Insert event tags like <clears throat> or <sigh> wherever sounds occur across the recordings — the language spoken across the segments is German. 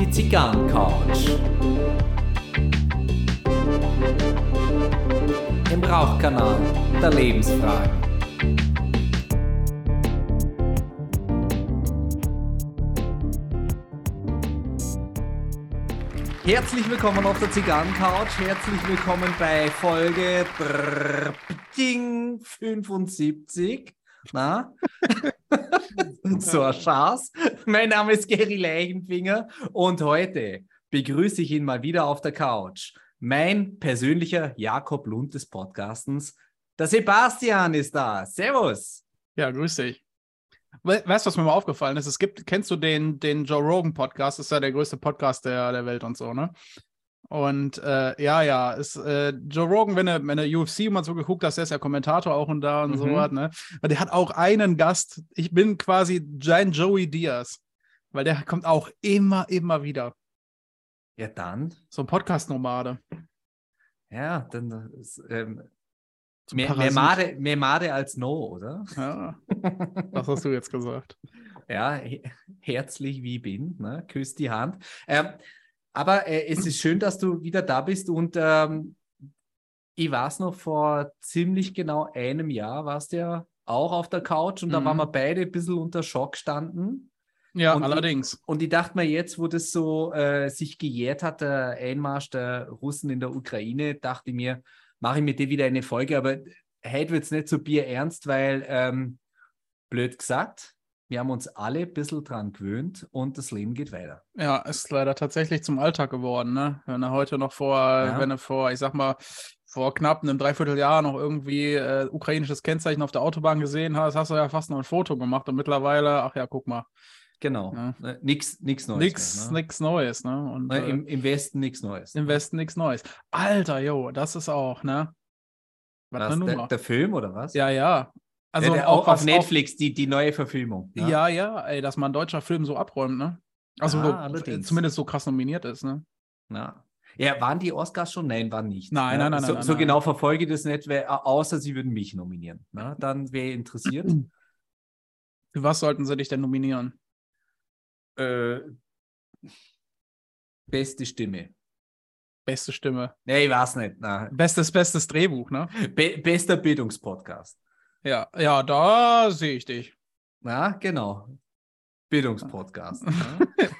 Die Zigarrencouch. Im Rauchkanal der Lebensfragen. Herzlich willkommen auf der Zigarrencouch. Herzlich willkommen bei Folge 75. Na? <laughs> <laughs> ein Schatz. Mein Name ist Gary Leichenfinger und heute begrüße ich ihn mal wieder auf der Couch. Mein persönlicher Jakob Lund des Podcastens. Der Sebastian ist da. Servus. Ja, grüß dich. We weißt du, was mir mal aufgefallen ist? Es gibt, kennst du den, den Joe Rogan Podcast? Das ist ja der größte Podcast der, der Welt und so, ne? Und äh, ja, ja, ist äh, Joe Rogan, wenn er, wenn er UFC mal so geguckt hat, der ist ja Kommentator auch und da und mhm. so was, ne? Aber der hat auch einen Gast. Ich bin quasi Giant Joey Diaz, weil der kommt auch immer, immer wieder. Ja, dann. So ein Podcast-Nomade. Ja, dann ähm, mehr, mehr, Made, mehr Made als No, oder? Ja, das hast du jetzt gesagt. <laughs> ja, herzlich wie bin, ne? küsst die Hand. Ähm, aber äh, es ist schön, dass du wieder da bist und ähm, ich weiß noch, vor ziemlich genau einem Jahr warst du ja auch auf der Couch und mhm. da waren wir beide ein bisschen unter Schock standen. Ja, und allerdings. Ich, und ich dachte mir jetzt, wo das so äh, sich gejährt hat, der Einmarsch der Russen in der Ukraine, dachte ich mir, mache ich mit dir wieder eine Folge, aber heute wird es nicht so Bier ernst, weil, ähm, blöd gesagt, wir haben uns alle ein bisschen dran gewöhnt und das Leben geht weiter. Ja, ist leider tatsächlich zum Alltag geworden, ne? Wenn er heute noch vor, ja. wenn er vor, ich sag mal, vor knapp einem Dreivierteljahr noch irgendwie äh, ukrainisches Kennzeichen auf der Autobahn gesehen hast, hast du ja fast noch ein Foto gemacht und mittlerweile, ach ja, guck mal. Genau. Ja. Äh, nix, nix Neues. Mehr, ne? nix Neues, ne? Und, ne, im, Im Westen nichts Neues. Im Westen nichts Neues. Alter, jo, das ist auch, ne? Was, was der, der, Film oder was? Ja, ja. Also ja, auch auf Netflix, die, die neue Verfilmung. Ja? ja, ja, ey, dass man deutscher Film so abräumt, ne? Also ah, zumindest so krass nominiert ist, ne? Ja. Ja, waren die Oscars schon? Nein, waren nicht. Nein, ja, nein, nein. So, nein, so nein. genau verfolge ich das nicht, außer sie würden mich nominieren. Na, dann wäre interessiert. <clears throat> Für was sollten sie dich denn nominieren? Äh, beste Stimme. Beste Stimme. Nee, ich weiß nicht. Na. Bestes, bestes Drehbuch, ne? Be bester Bildungspodcast. Ja, ja, da sehe ich dich. Ja, genau. Bildungspodcast.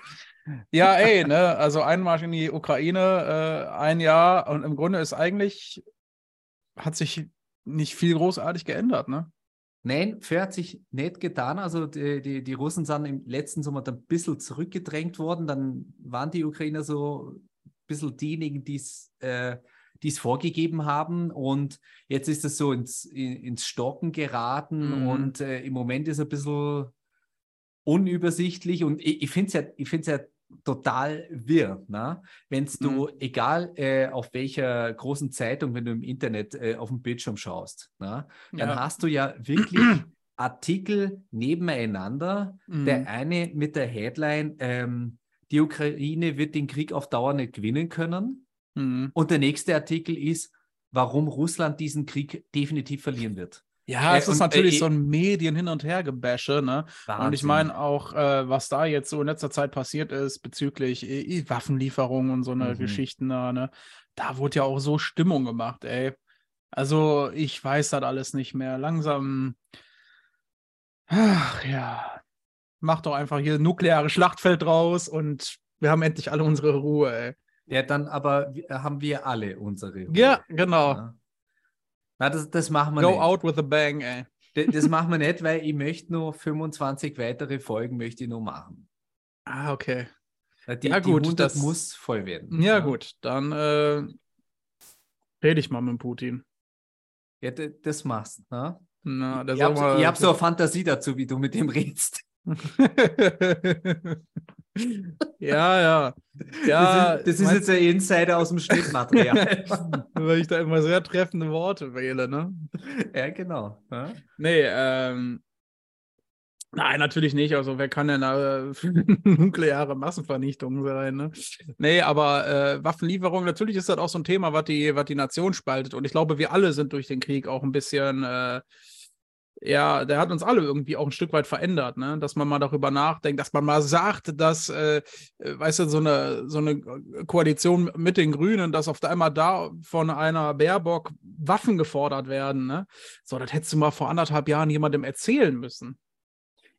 <laughs> ja, ey, ne, also Einmarsch in die Ukraine, äh, ein Jahr und im Grunde ist eigentlich, hat sich nicht viel großartig geändert, ne? Nein, viel hat sich nicht getan. Also die, die, die Russen sind im letzten Sommer ein bisschen zurückgedrängt worden. Dann waren die Ukrainer so ein bisschen diejenigen, die es äh, die es vorgegeben haben. Und jetzt ist es so ins, ins Stocken geraten mhm. und äh, im Moment ist es ein bisschen unübersichtlich. Und ich, ich finde es ja, ich find's ja total wirr. Ne? Wenn du, mhm. egal äh, auf welcher großen Zeitung, wenn du im Internet äh, auf dem Bildschirm schaust, ne? dann ja. hast du ja wirklich <clears throat> Artikel nebeneinander. Mhm. Der eine mit der Headline, ähm, die Ukraine wird den Krieg auf Dauer nicht gewinnen können. Mhm. Und der nächste Artikel ist, warum Russland diesen Krieg definitiv verlieren wird. Ja, es äh, ist natürlich äh, so ein Medien hin und her gebäsche, ne? Wahnsinn. Und ich meine auch, äh, was da jetzt so in letzter Zeit passiert ist bezüglich äh, Waffenlieferungen und so eine mhm. Geschichten da, ne? Da wurde ja auch so Stimmung gemacht, ey. Also ich weiß das alles nicht mehr. Langsam, ach ja, mach doch einfach hier nukleare Schlachtfeld draus und wir haben endlich alle unsere Ruhe, ey. Ja, dann aber haben wir alle unsere. Ruhe. Ja, genau. Ja. Na, das, das machen wir Go nicht. out with a bang, ey. Das, das machen wir nicht, weil ich möchte nur 25 weitere Folgen möchte ich nur machen. Ah, okay. Die, ja, gut, die 100 das muss voll werden. Ja, ja. gut, dann äh, rede ich mal mit Putin. Ja, das machst du, ne? Na, ich habe hab so eine Fantasie dazu, wie du mit dem redest. <laughs> <laughs> ja, ja. ja das ist, das ist jetzt der Insider aus dem Schnittmaterial. <laughs> Weil ich da immer sehr treffende Worte wähle, ne? Ja, genau. Ja? Nee, ähm. Nein, natürlich nicht. Also, wer kann denn da für <laughs> nukleare Massenvernichtung sein? Ne? Nee, aber äh, Waffenlieferung, natürlich ist das auch so ein Thema, was die, was die Nation spaltet. Und ich glaube, wir alle sind durch den Krieg auch ein bisschen äh, ja, der hat uns alle irgendwie auch ein Stück weit verändert, ne? Dass man mal darüber nachdenkt, dass man mal sagt, dass, äh, äh weißt du, so eine, so eine Koalition mit den Grünen, dass auf einmal da von einer Baerbock Waffen gefordert werden, ne? So, das hättest du mal vor anderthalb Jahren jemandem erzählen müssen.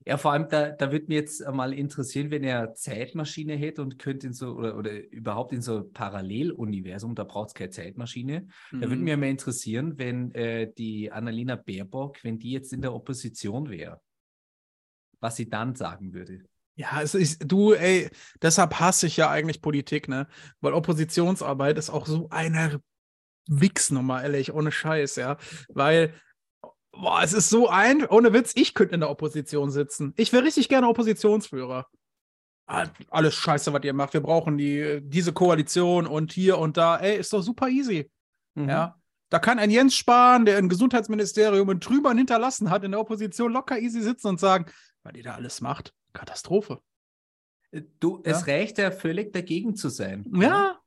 Ja, vor allem, da, da würde mich jetzt mal interessieren, wenn er Zeitmaschine hätte und könnte in so, oder, oder überhaupt in so Paralleluniversum, da braucht es keine Zeitmaschine. Mhm. Da würde mich mal interessieren, wenn äh, die Annalena Baerbock, wenn die jetzt in der Opposition wäre, was sie dann sagen würde. Ja, es ist, du, ey, deshalb hasse ich ja eigentlich Politik, ne? Weil Oppositionsarbeit ist auch so eine Wichsnummer, ehrlich, ohne Scheiß, ja. Weil Boah, es ist so ein, ohne Witz, ich könnte in der Opposition sitzen. Ich wäre richtig gerne Oppositionsführer. Ah, alles scheiße, was ihr macht. Wir brauchen die, diese Koalition und hier und da. Ey, ist doch super easy. Mhm. Ja. Da kann ein Jens Spahn, der im Gesundheitsministerium einen Trübern hinterlassen hat, in der Opposition locker easy sitzen und sagen, was ihr da alles macht, Katastrophe. Äh, du, ja? es reicht ja völlig dagegen zu sein. Ja.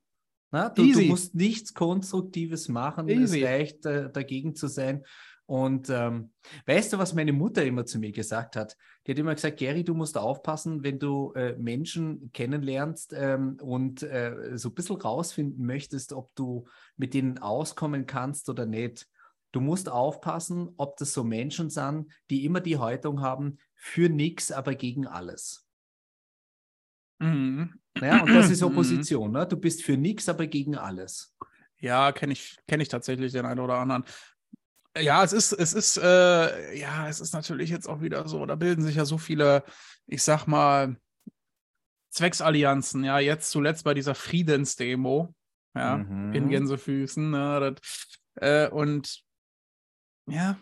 Na, du, du, musst nichts Konstruktives machen. Easy. Es reicht äh, dagegen zu sein. Und ähm, weißt du, was meine Mutter immer zu mir gesagt hat? Die hat immer gesagt, Gary, du musst aufpassen, wenn du äh, Menschen kennenlernst ähm, und äh, so ein bisschen rausfinden möchtest, ob du mit denen auskommen kannst oder nicht. Du musst aufpassen, ob das so Menschen sind, die immer die Haltung haben, für nichts, aber gegen alles. Mhm. Ja, und das ist Opposition. Ne? Du bist für nichts, aber gegen alles. Ja, kenne ich, kenn ich tatsächlich den einen oder anderen. Ja, es ist, es ist, äh, ja, es ist natürlich jetzt auch wieder so, da bilden sich ja so viele, ich sag mal, Zwecksallianzen, ja, jetzt zuletzt bei dieser Friedensdemo, ja, mhm. in Gänsefüßen, ne, das, äh, und ja.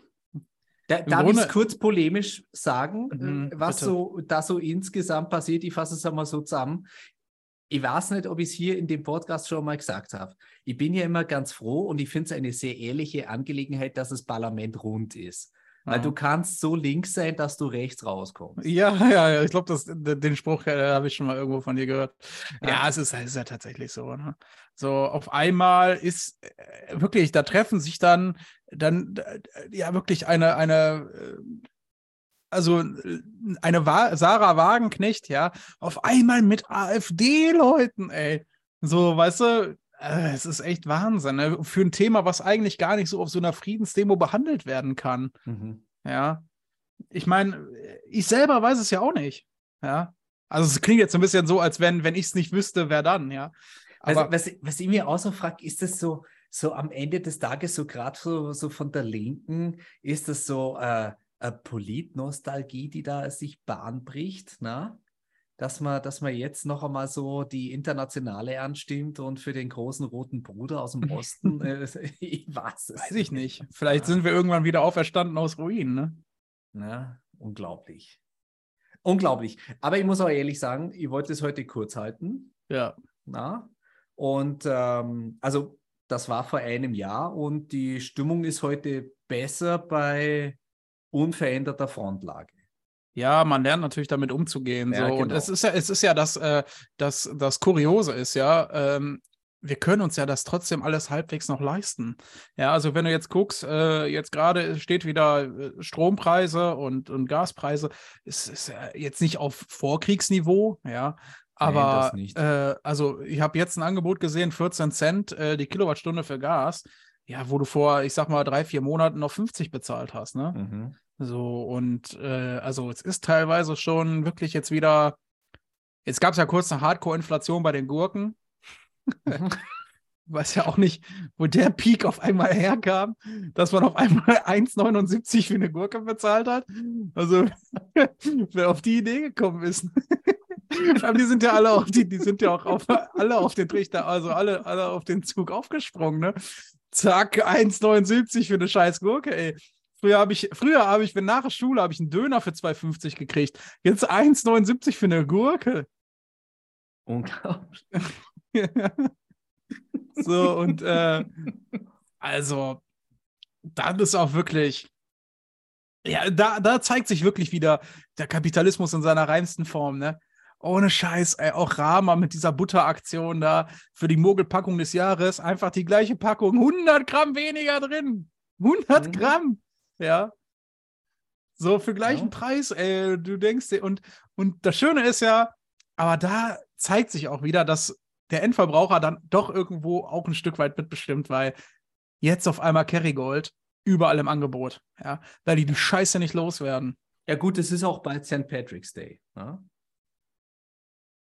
Da, darf ich es kurz polemisch sagen, mhm, was so da so insgesamt passiert? Ich fasse es einmal so zusammen ich weiß nicht, ob ich es hier in dem Podcast schon mal gesagt habe. Ich bin ja immer ganz froh und ich finde es eine sehr ehrliche Angelegenheit, dass das Parlament rund ist. Weil ja. du kannst so links sein, dass du rechts rauskommst. Ja, <laughs> ja, ja. Ich glaube, den Spruch äh, habe ich schon mal irgendwo von dir gehört. Ja, ja es, ist, es ist ja tatsächlich so. Ne? So, auf einmal ist äh, wirklich, da treffen sich dann, dann ja wirklich eine, eine äh, also eine Wa Sarah Wagenknecht, ja, auf einmal mit AfD-Leuten, ey. So, weißt du, äh, es ist echt Wahnsinn, ne? Für ein Thema, was eigentlich gar nicht so auf so einer Friedensdemo behandelt werden kann. Mhm. Ja. Ich meine, ich selber weiß es ja auch nicht. Ja. Also es klingt jetzt so ein bisschen so, als wenn, wenn ich es nicht wüsste, wer dann, ja. Aber also, was, was ich mir auch so frage, ist das so, so am Ende des Tages, so gerade so, so von der Linken, ist das so, äh, äh, Politnostalgie, die da sich Bahn bricht, na? Dass man, dass man jetzt noch einmal so die Internationale anstimmt und für den großen roten Bruder aus dem Osten, <laughs> äh, <laughs> ich weiß es. Weiß ich nicht. Vielleicht sind wir irgendwann wieder auferstanden aus Ruinen, ne? Na, unglaublich. Unglaublich. Aber ich muss auch ehrlich sagen, ich wollte es heute kurz halten. Ja. Na? Und ähm, also das war vor einem Jahr und die Stimmung ist heute besser bei unveränderter Frontlage. Ja, man lernt natürlich damit umzugehen. Ja, so. Genau. Und es ist ja, es ist ja das, äh, das, das Kuriose ist ja, ähm, wir können uns ja das trotzdem alles halbwegs noch leisten. Ja, also wenn du jetzt guckst, äh, jetzt gerade steht wieder äh, Strompreise und, und Gaspreise, ist, ist jetzt nicht auf Vorkriegsniveau, ja. Aber Nein, äh, also ich habe jetzt ein Angebot gesehen, 14 Cent äh, die Kilowattstunde für Gas ja, wo du vor, ich sag mal, drei, vier Monaten noch 50 bezahlt hast, ne? Mhm. So, und äh, also es ist teilweise schon wirklich jetzt wieder. Jetzt gab es ja kurz eine Hardcore-Inflation bei den Gurken. Mhm. <laughs> Weiß ja auch nicht, wo der Peak auf einmal herkam, dass man auf einmal <laughs> 1,79 für eine Gurke bezahlt hat. Also, <laughs> wer auf die Idee gekommen ist. Aber die sind ja alle auf die, die sind ja auch auf, alle auf den Trichter, also alle, alle auf den Zug aufgesprungen, ne? Zack, 1,79 für eine scheiß Gurke, ey. Früher habe ich, früher habe ich, wenn nach der Schule habe ich einen Döner für 2,50 gekriegt. Jetzt 1,79 für eine Gurke. Unglaublich. <laughs> so, und äh, also, dann ist auch wirklich, ja, da, da zeigt sich wirklich wieder der Kapitalismus in seiner reinsten Form, ne? Ohne Scheiß, ey, auch Rama mit dieser Butteraktion da für die Mogelpackung des Jahres. Einfach die gleiche Packung, 100 Gramm weniger drin. 100 mhm. Gramm. Ja. So für gleichen ja. Preis, ey, du denkst dir, und, und das Schöne ist ja, aber da zeigt sich auch wieder, dass der Endverbraucher dann doch irgendwo auch ein Stück weit mitbestimmt, weil jetzt auf einmal Kerrygold überall im Angebot, ja, weil die die Scheiße nicht loswerden. Ja gut, es ist auch bald St. Patrick's Day. Ja,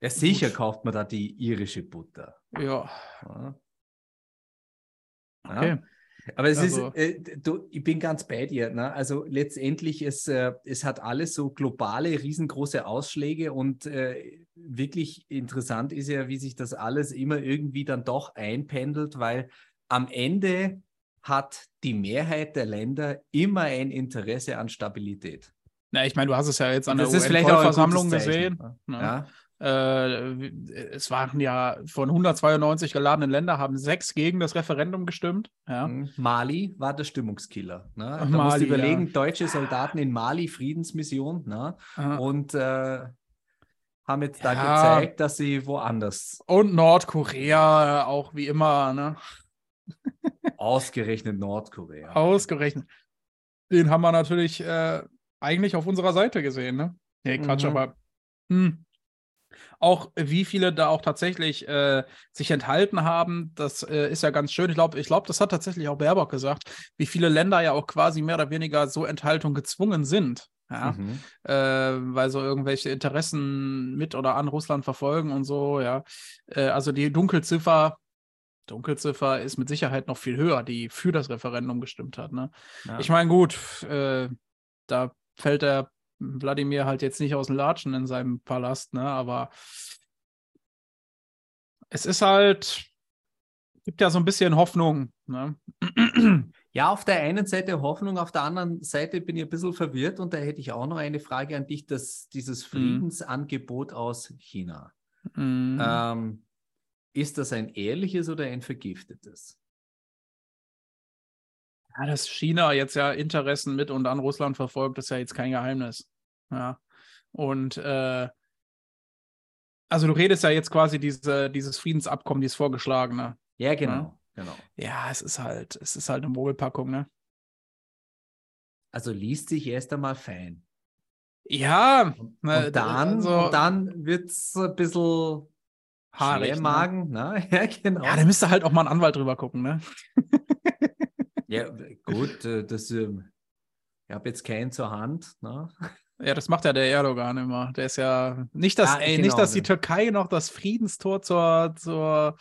ja sicher gut. kauft man da die irische Butter. Ja. ja. Okay. Aber es also. ist, äh, du, ich bin ganz bei dir. Ne? Also letztendlich, es, äh, es hat alles so globale, riesengroße Ausschläge und äh, wirklich interessant ist ja, wie sich das alles immer irgendwie dann doch einpendelt, weil am Ende hat die Mehrheit der Länder immer ein Interesse an Stabilität. Na, ich meine, du hast es ja jetzt an das der UN-Versammlung gesehen. Ne? Ja. Äh, es waren ja von 192 geladenen Ländern, haben sechs gegen das Referendum gestimmt. Ja. Mhm. Mali war der Stimmungskiller. Ne? Da Mali, musst du überlegen, ja. deutsche Soldaten in Mali, Friedensmission. Ne? Und äh, haben jetzt da ja. gezeigt, dass sie woanders. Und Nordkorea auch wie immer. Ne? <laughs> Ausgerechnet Nordkorea. Ausgerechnet. Den haben wir natürlich äh, eigentlich auf unserer Seite gesehen. Ne? Nee, Quatsch, mhm. aber. Hm auch wie viele da auch tatsächlich äh, sich enthalten haben, das äh, ist ja ganz schön. Ich glaube, ich glaub, das hat tatsächlich auch Baerbock gesagt, wie viele Länder ja auch quasi mehr oder weniger so Enthaltung gezwungen sind. Ja, mhm. äh, weil so irgendwelche Interessen mit oder an Russland verfolgen und so, ja. Äh, also die Dunkelziffer, Dunkelziffer ist mit Sicherheit noch viel höher, die für das Referendum gestimmt hat. Ne? Ja. Ich meine, gut, äh, da fällt der Wladimir halt jetzt nicht aus dem Latschen in seinem Palast, ne? Aber es ist halt, gibt ja so ein bisschen Hoffnung, ne? <clears throat> Ja, auf der einen Seite Hoffnung, auf der anderen Seite bin ich ein bisschen verwirrt und da hätte ich auch noch eine Frage an dich, dass dieses mhm. Friedensangebot mm. aus China. Mm. Ähm, ist das ein ehrliches oder ein vergiftetes? Ja, dass China jetzt ja Interessen mit und an Russland verfolgt, ist ja jetzt kein Geheimnis. Ja. Und äh, also du redest ja jetzt quasi diese, dieses Friedensabkommen, dieses vorgeschlagene. Ja, genau. Ja? genau. Ja, es ist halt, es ist halt eine Mogelpackung, ne? Also liest sich erst einmal fein. Ja, und, ne, und dann, also, dann wird es ein bisschen haarig, ne? Magen, ne? ne? <laughs> Ja, genau. Ja, da müsste halt auch mal ein Anwalt drüber gucken, ne? <laughs> ja, gut, äh, das, ähm, ich habe jetzt keinen zur Hand, ne? Ja, das macht ja der Erdogan immer. Der ist ja nicht, dass, ah, ey, genau, nicht, dass die Türkei noch das Friedenstor zur, zur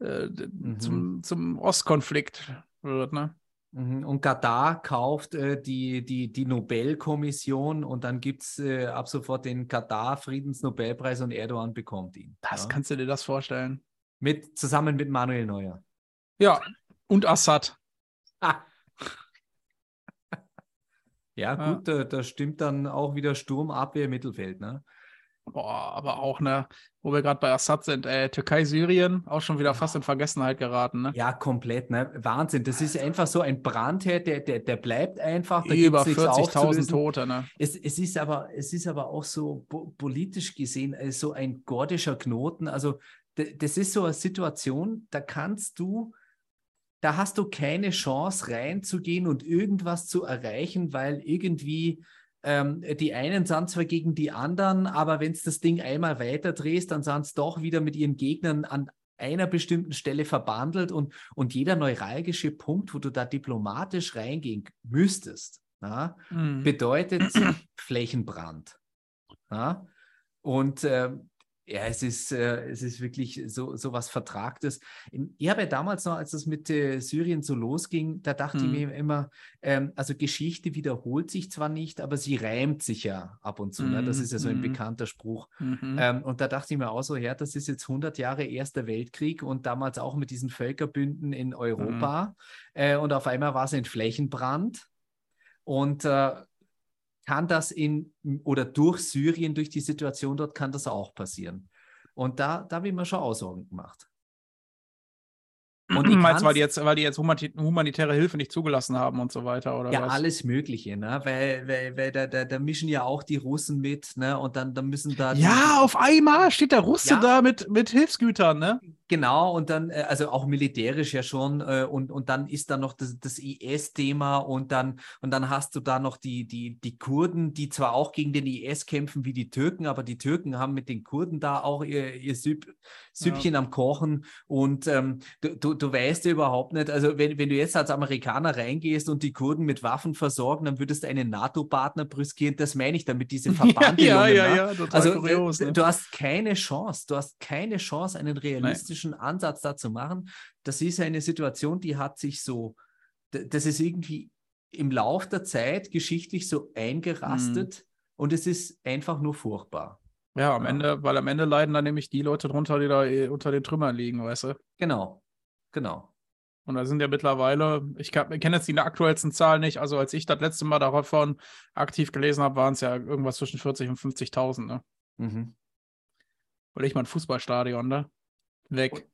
äh, mhm. zum, zum Ostkonflikt wird, ne? Mhm. Und Katar kauft äh, die, die, die Nobelkommission und dann gibt es äh, ab sofort den Katar-Friedensnobelpreis und Erdogan bekommt ihn. Das ja? kannst du dir das vorstellen. Mit, zusammen mit Manuel Neuer. Ja, und Assad. Ja, gut, ja. Da, da, stimmt dann auch wieder Sturm, Abwehr, Mittelfeld, ne? Boah, aber auch, ne, wo wir gerade bei Assad sind, äh, Türkei, Syrien, auch schon wieder fast in Vergessenheit geraten, ne? Ja, komplett, ne? Wahnsinn. Das ist einfach so ein Brandherd, der, der, der bleibt einfach. Über 40.000 Tote, ne? Es, es, ist aber, es ist aber auch so politisch gesehen äh, so ein gordischer Knoten. Also, das ist so eine Situation, da kannst du da hast du keine Chance reinzugehen und irgendwas zu erreichen, weil irgendwie ähm, die einen sind zwar gegen die anderen, aber wenn es das Ding einmal weiter drehst, dann sind es doch wieder mit ihren Gegnern an einer bestimmten Stelle verbandelt und, und jeder neuralgische Punkt, wo du da diplomatisch reingehen müsstest, na, mhm. bedeutet <clears throat> Flächenbrand. Na? Und äh, ja, es ist, äh, es ist wirklich so, so was Vertragtes. Ich habe ja damals noch, als das mit äh, Syrien so losging, da dachte hm. ich mir immer, ähm, also Geschichte wiederholt sich zwar nicht, aber sie reimt sich ja ab und zu. Hm. Ne? Das ist ja so ein hm. bekannter Spruch. Mhm. Ähm, und da dachte ich mir auch so, ja, das ist jetzt 100 Jahre Erster Weltkrieg und damals auch mit diesen Völkerbünden in Europa. Mhm. Äh, und auf einmal war es ein Flächenbrand. Und äh, kann das in oder durch Syrien, durch die Situation dort, kann das auch passieren. Und da, da habe ich mir schon Aussagen gemacht. <clears throat> Und ich meinst, weil die jetzt, weil die jetzt humanitäre Hilfe nicht zugelassen haben und so weiter, oder? Ja, was? alles Mögliche, ne? Weil, weil, weil da, da, da, mischen ja auch die Russen mit, ne? Und dann, dann müssen da. Ja, auf einmal steht der Russe ja, da mit, mit Hilfsgütern, ne? Genau, und dann, äh, also auch militärisch ja schon, äh, und, und dann ist da noch das, das IS-Thema und dann, und dann hast du da noch die, die, die Kurden, die zwar auch gegen den IS kämpfen wie die Türken, aber die Türken haben mit den Kurden da auch ihr, ihr Süpp, Süppchen ja. am Kochen und ähm, du, du, du weißt ja überhaupt nicht, also wenn, wenn du jetzt als Amerikaner reingehst und die Kurden mit Waffen versorgen, dann würdest du einen NATO-Partner brüskieren, das meine ich damit, diese Verbandlungen. <laughs> ja, ja, ja, ja, total also kurios, ne? du hast keine Chance, du hast keine Chance, einen realistischen praktischen Ansatz dazu machen. Das ist eine Situation, die hat sich so, das ist irgendwie im Lauf der Zeit geschichtlich so eingerastet mhm. und es ist einfach nur furchtbar. Ja, am ja. Ende, weil am Ende leiden dann nämlich die Leute drunter, die da eh unter den Trümmern liegen, weißt du? Genau, genau. Und da sind ja mittlerweile, ich, kenne jetzt die aktuellsten Zahlen nicht, also als ich das letzte Mal davon aktiv gelesen habe, waren es ja irgendwas zwischen 40 und 50.000, ne? Mhm. Weil ich mal ein Fußballstadion, ne? Weg.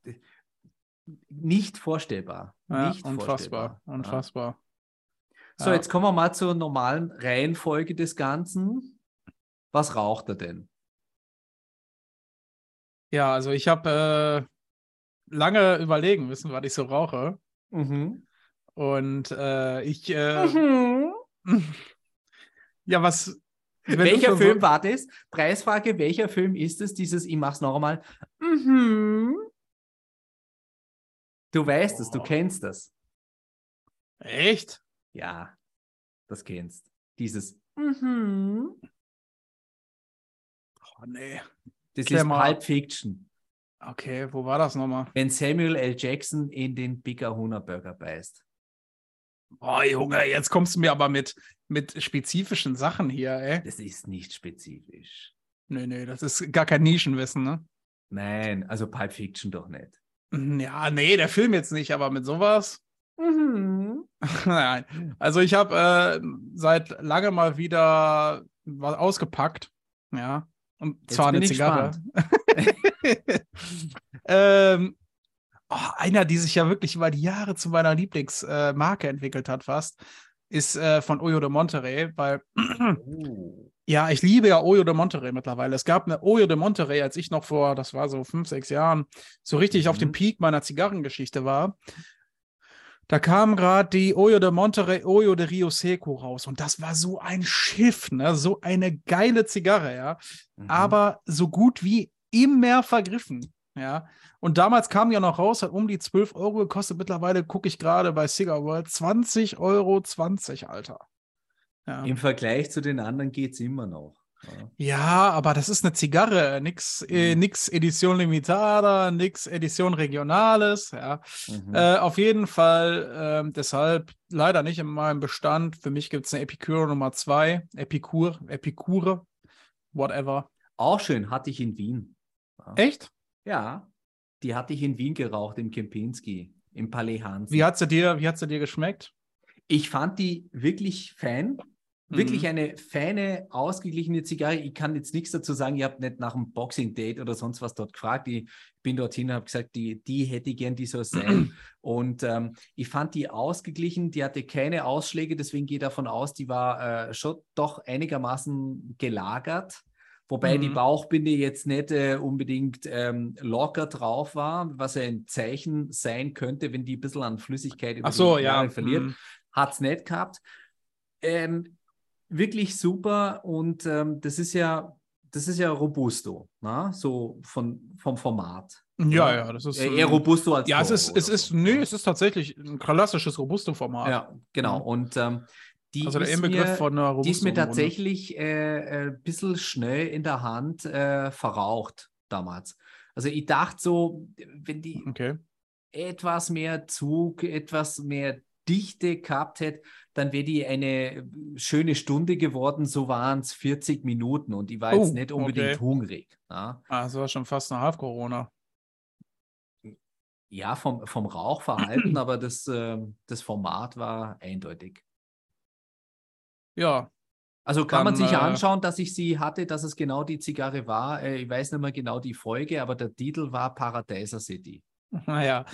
Nicht vorstellbar. Ja, nicht unfassbar. Vorstellbar. Unfassbar. So, ja. jetzt kommen wir mal zur normalen Reihenfolge des Ganzen. Was raucht er denn? Ja, also ich habe äh, lange überlegen müssen, was ich so rauche. Mhm. Und äh, ich. Äh, mhm. <laughs> ja, was. Welcher Film so war das? Preisfrage: Welcher Film ist es? Dieses, ich mach's noch einmal. Mhm. Du weißt es, du kennst das. Echt? Ja, das kennst. Dieses mhm. Oh nee. Das Klär ist mal. Pulp Fiction. Okay, wo war das nochmal? Wenn Samuel L. Jackson in den Bigger Hunger Burger beißt. Oh, Junge, jetzt kommst du mir aber mit, mit spezifischen Sachen hier, ey. Das ist nicht spezifisch. Nee, nee, das ist gar kein Nischenwissen, ne? Nein, also Pulp Fiction doch nicht. Hm, ja, nee, der Film jetzt nicht, aber mit sowas. Mhm. <laughs> Nein. Also ich habe äh, seit lange mal wieder was ausgepackt. Ja. Und jetzt zwar eine Zigarre. <laughs> ähm, oh, einer, die sich ja wirklich über die Jahre zu meiner Lieblingsmarke äh, entwickelt hat, fast, ist äh, von Oyo de Monterey, weil oh. Ja, ich liebe ja Oyo de Monterey mittlerweile. Es gab eine Oyo de Monterey, als ich noch vor, das war so fünf, sechs Jahren, so richtig mhm. auf dem mhm. Peak meiner Zigarrengeschichte war. Da kam gerade die Oyo de Monterey, Oyo de Rio Seco raus. Und das war so ein Schiff, ne? So eine geile Zigarre, ja. Mhm. Aber so gut wie immer vergriffen. Ja. Und damals kam ja noch raus, hat um die 12 Euro gekostet. Mittlerweile gucke ich gerade bei Cigar World 20 Euro 20, Alter. Ja. Im Vergleich zu den anderen geht es immer noch. Ja. ja. aber das ist eine Zigarre, nix, äh, mhm. nix Edition Limitada, nix Edition Regionales. Ja. Mhm. Äh, auf jeden Fall, äh, deshalb leider nicht in meinem Bestand. Für mich gibt es eine Epicure Nummer 2, Epicure, Epicure, whatever. Auch schön, hatte ich in Wien. Ja. Echt? Ja, die hatte ich in Wien geraucht, im Kempinski, im Palais Hans. Wie hat sie dir, wie hat sie dir geschmeckt? Ich fand die wirklich fein. Wirklich mhm. eine feine, ausgeglichene Zigarre. Ich kann jetzt nichts dazu sagen. Ich habe nicht nach einem Boxing-Date oder sonst was dort gefragt. Ich bin dorthin und habe gesagt, die, die hätte ich gern, die soll sein. <clears throat> und ähm, ich fand die ausgeglichen. Die hatte keine Ausschläge. Deswegen gehe ich davon aus, die war äh, schon doch einigermaßen gelagert. Wobei mhm. die Bauchbinde jetzt nicht äh, unbedingt ähm, locker drauf war, was ein Zeichen sein könnte, wenn die ein bisschen an Flüssigkeit über Ach so, ja. verliert. Mhm. Hat es nicht gehabt. Ähm, wirklich super und ähm, das ist ja, das ist ja Robusto, na? so von, vom Format. Ja, ja, das ist. Eher Robusto als. Ja, es ist, es ist, nee, es ist tatsächlich ein klassisches Robusto-Format. Ja, genau. Und ähm, die, also der ist Inbegriff mir, von einer Robusto die ist mir tatsächlich äh, ein äh, bisschen schnell in der Hand äh, verraucht damals. Also ich dachte so, wenn die okay. etwas mehr Zug, etwas mehr Dichte gehabt hätte, dann wäre die eine schöne Stunde geworden. So waren es 40 Minuten und ich war oh, jetzt nicht unbedingt okay. hungrig. Ja. Ah, das war schon fast eine Half-Corona. Ja, vom, vom Rauchverhalten, <clears throat> aber das, äh, das Format war eindeutig. Ja. Also kann dann, man sich äh, anschauen, dass ich sie hatte, dass es genau die Zigarre war. Äh, ich weiß nicht mehr genau die Folge, aber der Titel war Paradiser City. <laughs> Naja,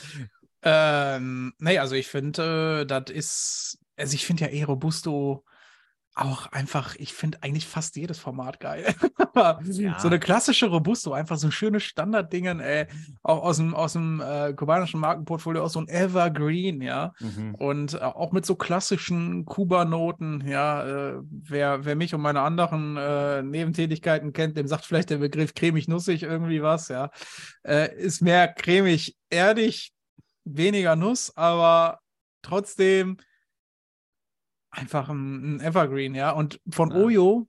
ähm, nee, also ich finde, äh, das ist, also ich finde ja eh Robusto, auch einfach, ich finde eigentlich fast jedes Format geil. <laughs> ja. So eine klassische Robusto, einfach so schöne Standarddingen, ey. Auch aus dem, aus dem äh, kubanischen Markenportfolio, auch so ein Evergreen, ja. Mhm. Und äh, auch mit so klassischen Kuba-Noten, ja. Äh, wer, wer mich und meine anderen äh, Nebentätigkeiten kennt, dem sagt vielleicht der Begriff cremig-nussig irgendwie was, ja. Äh, ist mehr cremig, erdig, weniger Nuss, aber trotzdem einfach ein, ein Evergreen, ja. Und von ja. Oyo,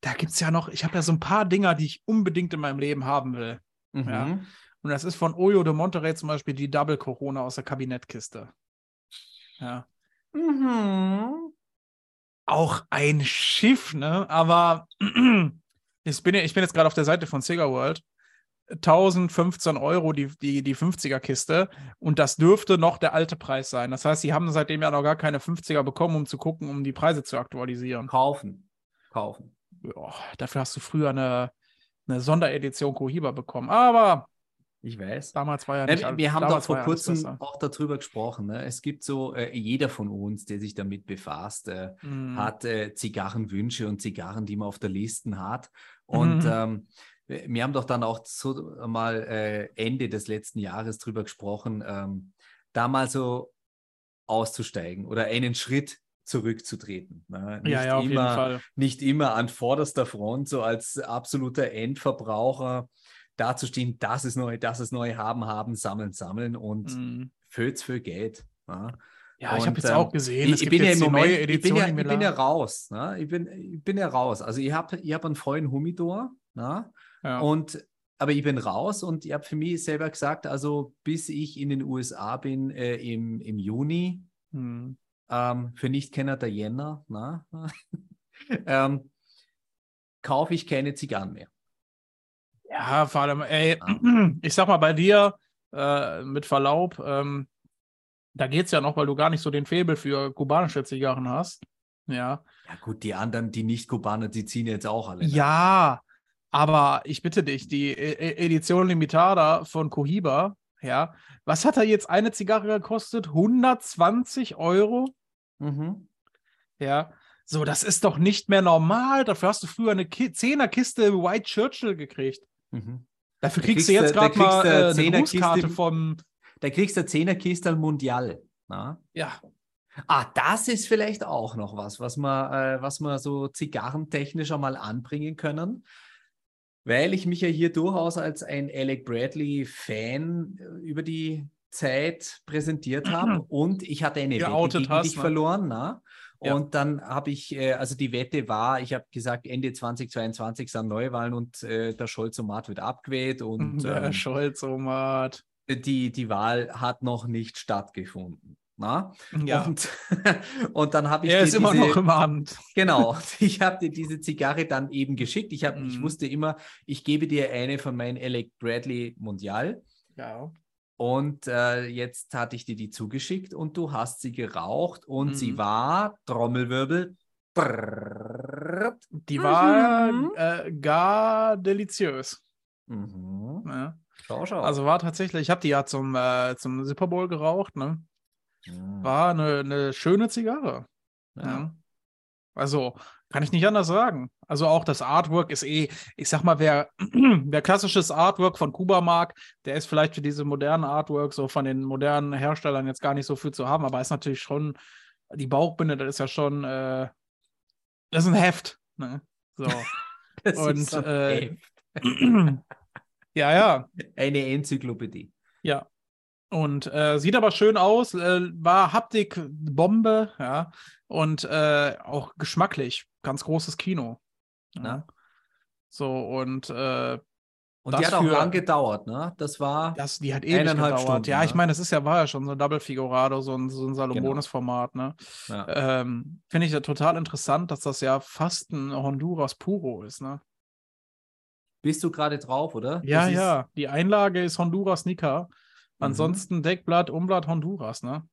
da gibt es ja noch, ich habe ja so ein paar Dinger, die ich unbedingt in meinem Leben haben will. Mhm. Ja. Und das ist von Oyo de Monterey zum Beispiel die Double Corona aus der Kabinettkiste. Ja. Mhm. Auch ein Schiff, ne? Aber <clears throat> ich bin, ich bin jetzt gerade auf der Seite von Sega World 1015 Euro die, die, die 50er-Kiste und das dürfte noch der alte Preis sein. Das heißt, sie haben seitdem ja noch gar keine 50er bekommen, um zu gucken, um die Preise zu aktualisieren. Kaufen. Kaufen. Ja, dafür hast du früher eine, eine Sonderedition Cohiba bekommen. Aber ich weiß. Damals war ja nicht. Ja, wir haben doch vor kurzem auch darüber gesprochen. Ne? Es gibt so, äh, jeder von uns, der sich damit befasst, äh, mm. hat äh, Zigarrenwünsche und Zigarren, die man auf der Liste hat. Und mm. ähm, wir haben doch dann auch so mal äh, Ende des letzten Jahres drüber gesprochen, ähm, da mal so auszusteigen oder einen Schritt zurückzutreten. Ne? Nicht, ja, ja, immer, nicht immer an vorderster Front, so als absoluter Endverbraucher dazustehen, das ist neu, das ist neu, haben, haben, sammeln, sammeln und mm. Föt's für Geld. Ne? Ja, und, ich habe jetzt ähm, auch gesehen, ich, ich bin ja im Moment, neue Edition. Ich bin ja, ich bin ja raus. Ne? Ich, bin, ich bin ja raus. Also ich habe ich hab einen vollen Humidor. Ne? Ja. Und aber ich bin raus und ich habe für mich selber gesagt, also bis ich in den USA bin äh, im, im Juni, hm. ähm, für Nichtkenner der Jänner, na, <laughs> ähm, kaufe ich keine Zigarren mehr. Ja, vor allem, ey, ja. <clears throat> ich sag mal bei dir, äh, mit Verlaub, ähm, da geht es ja noch, weil du gar nicht so den Febel für kubanische Zigarren hast. Ja. Ja, gut, die anderen, die Nicht-Kubaner, die ziehen jetzt auch alle. Ja, aber ich bitte dich, die e-, e-, Edition Limitada von Cohiba, ja, was hat da jetzt eine Zigarre gekostet? 120 Euro? Mhm. Ja, so, das ist doch nicht mehr normal. Dafür hast du früher eine Ki Zehnerkiste White Churchill gekriegt. Mhm. Dafür kriegst, kriegst, du jetzt gerade mal äh, eine Grußkarte vom. Da kriegst du Zehnerkiste Mundial. Na? Ja. Ah, das ist vielleicht auch noch was, was wir, äh, was wir so zigarrentechnisch einmal anbringen können weil ich mich ja hier durchaus als ein Alec Bradley-Fan äh, über die Zeit präsentiert habe und ich hatte eine Wette gegen hast, dich ne? verloren. Na? Ja. Und dann habe ich, äh, also die Wette war, ich habe gesagt, Ende 2022 sind Neuwahlen und äh, der Scholz-Omat wird abgewählt. Und, <laughs> der ähm, Scholz-Omat. Die, die Wahl hat noch nicht stattgefunden. Na? Ja. Und, <laughs> und dann habe ich. Er ist diese, immer noch im Amt. Genau. <laughs> Ich habe dir diese Zigarre dann eben geschickt. Ich, hab, mm. ich mhm. wusste immer, ich gebe dir eine von meinen Alec Bradley Mondial. Ja. Und äh, jetzt hatte ich dir die zugeschickt und du hast sie geraucht und mm. sie mhm. war, Trommelwirbel, die war mhm. äh, gar deliziös. Mhm. Ja. Schau, schau. Also war tatsächlich, ich habe die ja zum, äh, zum Super Bowl geraucht, ne? War eine, eine schöne Zigarre. Ja. ja. Also, kann ich nicht anders sagen. Also auch das Artwork ist eh, ich sag mal, wer, <clears throat> wer klassisches Artwork von Kuba mag, der ist vielleicht für diese modernen Artworks so von den modernen Herstellern jetzt gar nicht so viel zu haben, aber ist natürlich schon, die Bauchbinde, das ist ja schon, äh, das ist ein Heft. Ne? So. <laughs> Und äh, <clears throat> ja, ja. Eine Enzyklopädie. Ja. Und äh, sieht aber schön aus, äh, war Haptik-Bombe, ja. Und äh, auch geschmacklich. Ganz großes Kino. Ja. So, und äh, und die hat auch lang gedauert, ne? Das war das, die hat ewig gedauert. Stunden, ja, ne? ich meine, das ist ja, war ja schon so ein Double Figurado, so ein, so ein Salomones-Format, ne? Ja. Ähm, Finde ich ja total interessant, dass das ja fast ein Honduras Puro ist, ne? Bist du gerade drauf, oder? Ja, ja. Die Einlage ist Honduras Nika. Mhm. Ansonsten mhm. Deckblatt, Umblatt, Honduras, ne?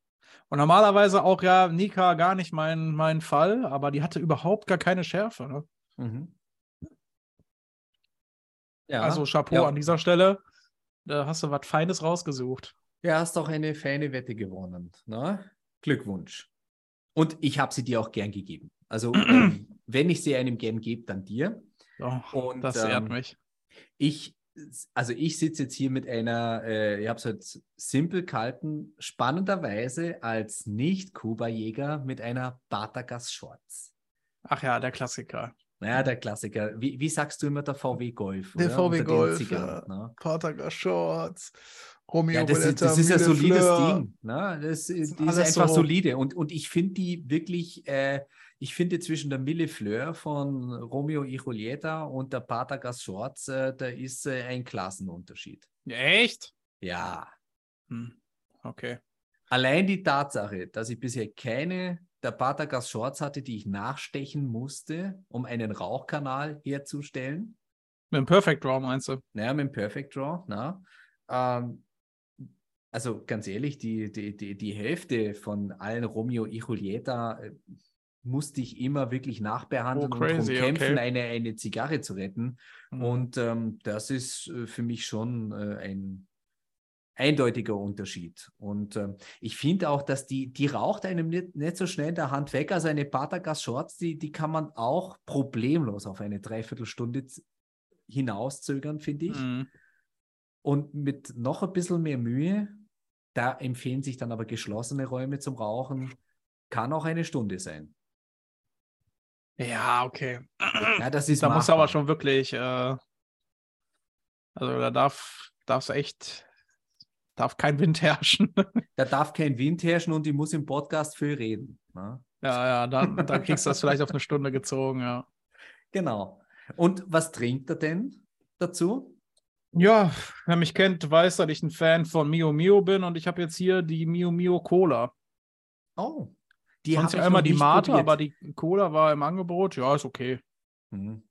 Und normalerweise auch ja Nika gar nicht mein, mein Fall, aber die hatte überhaupt gar keine Schärfe. Ne? Mhm. Ja, also Chapeau ja. an dieser Stelle. Da hast du was Feines rausgesucht. Ja, hast auch eine feine Wette gewonnen. Ne? Glückwunsch. Und ich habe sie dir auch gern gegeben. Also, <clears throat> ähm, wenn ich sie einem gern gebe, dann dir. Oh, Und, das ehrt ähm, mich. Ich, also ich sitze jetzt hier mit einer, äh, ich habe es halt simpel gehalten, spannenderweise als Nicht-Kuba-Jäger mit einer Batagas Shorts. Ach ja, der Klassiker. Naja, der Klassiker. Wie, wie sagst du immer der VW Golf? Der oder? VW Unter Golf, ne? Patagas Shorts, Romeo Ja, das, ist- Valletta, das ist ein solides Fleur. Ding. Ne? Das, die ist alles einfach so- solide. Und, und ich finde die wirklich, äh, ich finde zwischen der Mille Fleur von Romeo y Julieta und der Patagas Shorts, äh, da ist äh, ein Klassenunterschied. Echt? Ja. Hm. Okay. Allein die Tatsache, dass ich bisher keine der Patagas Shorts hatte, die ich nachstechen musste, um einen Rauchkanal herzustellen, Mit dem Perfect Draw meinst du? Naja, mit dem Perfect Draw, na. Ähm, also ganz ehrlich, die, die, die, die Hälfte von allen Romeo y Julieta äh, musste ich immer wirklich nachbehandeln Oh, und darum kämpfen, okay. eine, eine Zigarre zu retten. Mhm. Und ähm, das ist äh, für mich schon äh, ein eindeutiger Unterschied. Und ähm, ich finde auch, dass die, die raucht einem nicht, nicht so schnell in der Hand weg. Also eine Patagas Shorts, die, die kann man auch problemlos auf eine Dreiviertelstunde hinauszögern, finde ich. Mhm. Und mit noch ein bisschen mehr Mühe, da empfehlen sich dann aber geschlossene Räume zum Rauchen, kann auch eine Stunde sein. Ja, okay. Ja, das <clears throat> ist Da muss aber machbar. schon wirklich, äh, also da darf es echt, darf kein Wind <laughs> herrschen. Da darf kein Wind herrschen und ich muss im Podcast viel reden. Ne? ja, ja, dann, dann kriegst du das vielleicht auf eine Stunde gezogen, ja. Genau. Und was trinkt er denn dazu? Ja, wer mich kennt, weiß, dass ich ein Fan von Mio Mio bin und ich habe jetzt hier die Mio Mio Cola. Oh, die Sonst habe ja ich immer noch die nicht Mate, probiert. aber die Cola war im Angebot. Ja, ist okay. Hm.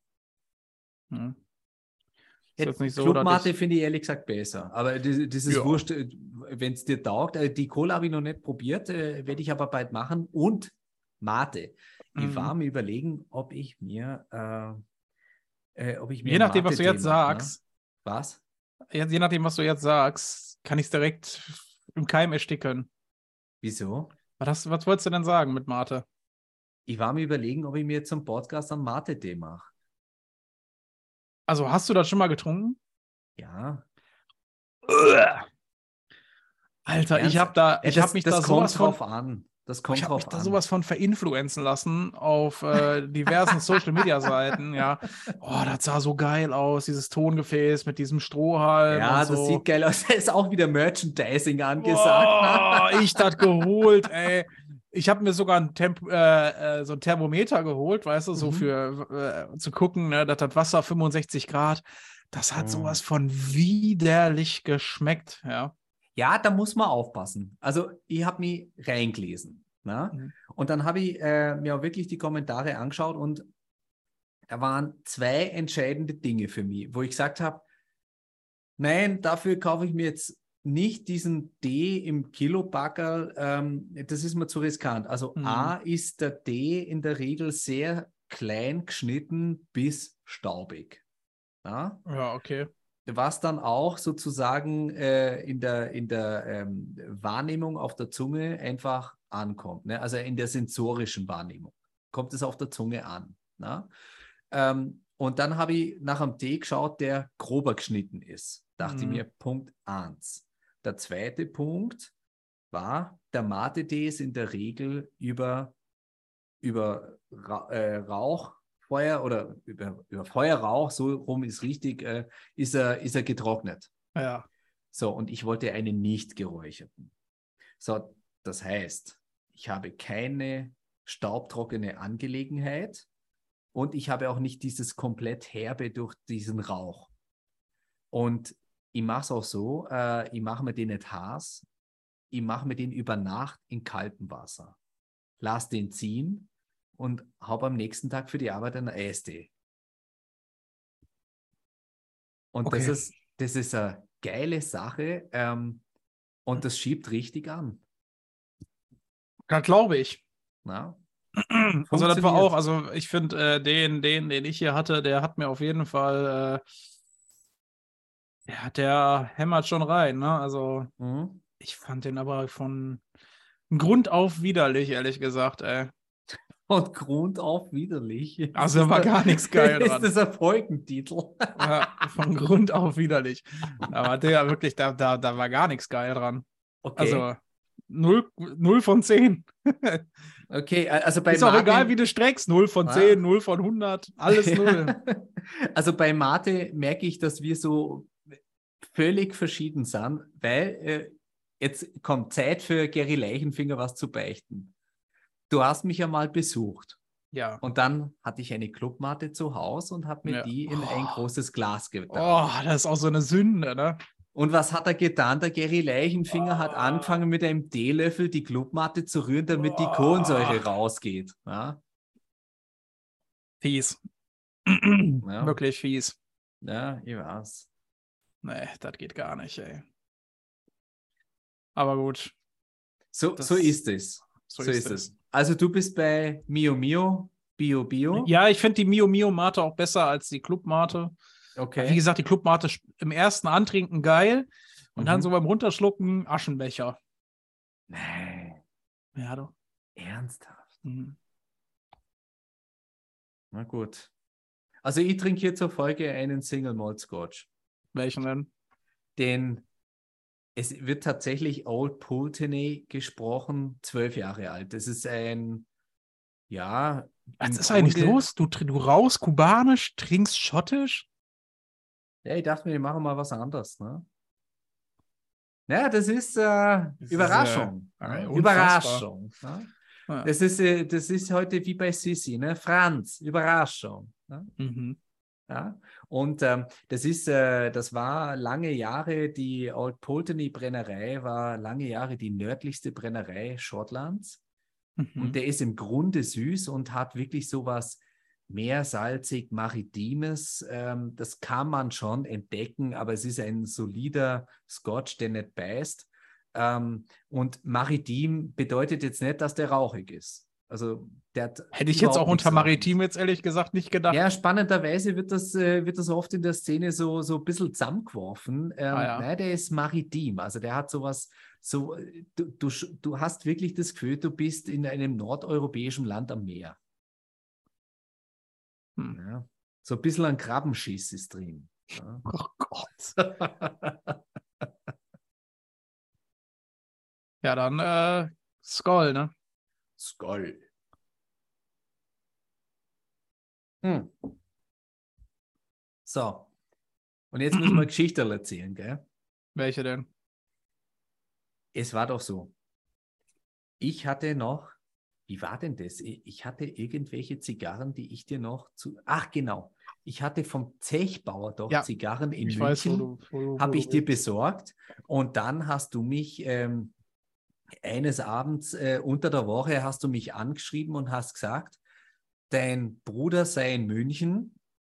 Hm. Ist Ja, jetzt nicht so, Clubmate ich, finde ich ehrlich gesagt besser. Aber das, das ist Ja. wurscht, wenn es dir taugt. Äh, Die Cola habe ich noch nicht probiert, äh, werde ich aber bald machen. Und Mate. Ich Mhm. war mir überlegen, ob ich mir, äh, äh, ob ich mir je nachdem, was du jetzt ne? sagst, Was? je, je nachdem, was du jetzt sagst, kann ich es direkt im Keim ersticken. Wieso? Was, was wolltest du denn sagen mit Mate? Ich war mir überlegen, ob ich mir zum Podcast einen Mate-Tee mache. Also, hast du das schon mal getrunken? Ja. Alter, ich Ernst? habe da, ich habe mich das da kommt sowas von, drauf an. Das kommt ich habe mich da an. sowas von verinfluenzen lassen auf äh, diversen <laughs> Social Media Seiten, ja. Oh, das sah so geil aus, dieses Tongefäß mit diesem Strohhalm. ja, und das so. sieht geil aus. Da <laughs> ist auch wieder Merchandising angesagt. Oh, ich das geholt, <laughs> ey. Ich habe mir sogar ein, Temp äh, äh, so ein Thermometer geholt, weißt du, so Mhm. für äh, zu gucken, ne, dass das Wasser 65 Grad. Das hat Mhm. sowas von widerlich geschmeckt, ja. Ja, da muss man aufpassen. Also ich habe mich reingelesen. Ne? Mhm. Und dann habe ich äh, mir auch wirklich die Kommentare angeschaut und da waren zwei entscheidende Dinge für mich, wo ich gesagt habe, nein, dafür kaufe ich mir jetzt nicht diesen Tee im Kilopackerl, ähm, das ist mir zu riskant. Also Mhm. A ist der Tee in der Regel sehr klein geschnitten bis staubig. Ja? Ja, okay. Was dann auch sozusagen äh, in der, in der ähm, Wahrnehmung auf der Zunge einfach ankommt. Ne? Also in der sensorischen Wahrnehmung kommt es auf der Zunge an. Ne? Ähm, und dann habe ich nach einem Tee geschaut, der grober geschnitten ist. Dachte Mhm. ich mir, Punkt 1. Der zweite Punkt war, der Mate-Tee ist in der Regel über, über Ra äh, Rauch, Feuer oder über, über Feuerrauch, so rum ist richtig, äh, ist, er, ist er getrocknet. Ja. So, und ich wollte einen nicht geräucherten. So, das heißt, ich habe keine staubtrockene Angelegenheit und ich habe auch nicht dieses komplett herbe durch diesen Rauch. Und ich mache es auch so, äh, ich mache mir den nicht heiß, ich mache mir den über Nacht in kaltem Wasser. Lass den ziehen und habe am nächsten Tag für die Arbeit einen Eistee. Und das Okay. ist, das ist eine geile Sache ähm, und das schiebt richtig an. Das glaube ich. Na? <clears throat> Also das war auch, also ich finde, äh, den, den, den ich hier hatte, der hat mir auf jeden Fall, äh, ja, der hämmert schon rein, ne? Also Mhm. ich fand den aber von Grund auf widerlich, ehrlich gesagt, ey. Von Grund auf widerlich. <laughs> Also da war gar nichts geil ist dran. das ein Folgentitel? Ja, von Grund auf widerlich. Da war der wirklich, da, da, da war gar nichts geil dran. Okay. Also 0, 0 von 10. okay, also bei Ist auch Martin- egal, wie du streckst. 0 von Ah. 10, 0 von 100, alles 0. <laughs> Also bei Mate merke ich, dass wir so völlig verschieden sind, weil äh, jetzt kommt Zeit für Gary Leichenfinger was zu beichten. Du hast mich ja mal besucht ja. und dann hatte ich eine Clubmate zu Hause und habe mir Ja. die in ein Oh. großes Glas getan. Oh, das ist auch so eine Sünde, ne? Und was hat er getan? Der Gary Leichenfinger hat Oh. angefangen mit einem Teelöffel die Clubmatte zu rühren, damit die Oh. Kohlensäure rausgeht. Ja? Fies. Ja. Wirklich fies. ja, ich weiß. Nee, das geht gar nicht, ey. Aber gut, So, Das- so ist es. so, So, ist, ist es. Also du bist bei Mio Mio, Bio Bio. Ja, ich finde die Mio Mio Mate auch besser als die Club Mate. Wie Okay. gesagt, die Club Mate im ersten Antrinken geil und dann Mhm. so beim Runterschlucken Aschenbecher. Nein, Ja, doch. ernsthaft. Mhm. Na gut. Also ich trinke hier zur Folge einen Single Malt Scotch. Welchen denn? Den es wird tatsächlich Old Pulteney gesprochen, zwölf Jahre alt. Das ist ein, ja. Was ist eigentlich Grunde- los? Du, du rauchst kubanisch, trinkst schottisch? Ja, ich dachte mir, wir machen mal was anderes. Ne? Ja, das ist äh, ist, Überraschung. äh, ne? unfassbar. Überraschung. Ne? Ja. Das, ist, äh, das ist heute wie bei Sissi, ne? Franz, Überraschung. Ne? Mhm. Ja? Und ähm, das ist, äh, das war lange Jahre, die Old Pulteney Brennerei war lange Jahre die nördlichste Brennerei Schottlands. Mhm. Und der ist im Grunde süß und hat wirklich sowas meersalzig, maritimes. Ähm, das kann man schon entdecken, aber es ist ein solider Scotch, der nicht beißt. Ähm, und maritim bedeutet jetzt nicht, dass der rauchig ist. Also Hätte ich jetzt auch unter Maritim jetzt ehrlich gesagt nicht gedacht. ja, spannenderweise wird das, äh, wird das oft in der Szene so, so ein bisschen zusammengeworfen. Ähm, Ah, ja. Nein, der ist maritim. Also der hat sowas, so, du, du, du hast wirklich das Gefühl, du bist in einem nordeuropäischen Land am Meer. Hm. Ja. So ein bisschen ein Krabbenschiss ist drin. Ja. <laughs> Oh Gott. <laughs> Ja, dann äh, Skoll, ne? Skoll. Hm. So. Und jetzt müssen wir eine <clears throat> Geschichte erzählen, gell? Welche denn? Es war doch so. Ich hatte noch, wie war denn das? Ich hatte irgendwelche Zigarren, die ich dir noch zu. Ach, genau. Ich hatte vom Zechbauer doch Ja, Zigarren in Ich München. habe ich dir besorgt und dann hast du mich ähm, eines Abends äh, unter der Woche hast du mich angeschrieben und hast gesagt, dein Bruder sei in München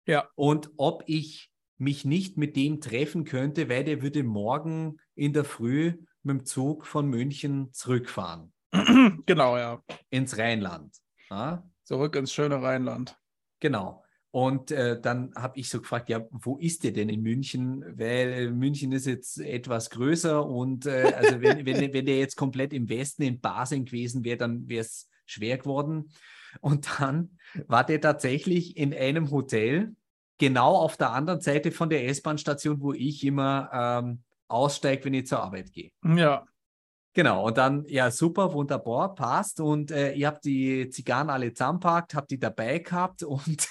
Ja. und ob ich mich nicht mit dem treffen könnte, weil der würde morgen in der Früh mit dem Zug von München zurückfahren <clears throat> genau, ja. ins Rheinland. Ja? Zurück ins schöne Rheinland. Genau. Und äh, dann habe ich so gefragt, ja, wo ist der denn in München? Weil München ist jetzt etwas größer und äh, also wenn, <laughs> wenn, wenn der jetzt komplett im Westen in Basel gewesen wäre, dann wäre es schwer geworden. Und dann war der tatsächlich in einem Hotel, genau auf der anderen Seite von der S-Bahn-Station, wo ich immer ähm, aussteige, wenn ich zur Arbeit gehe. Ja. Genau, und dann, ja, super, wunderbar, passt. Und äh, ihr habt die Zigarren alle zusammenpackt, habt die dabei gehabt und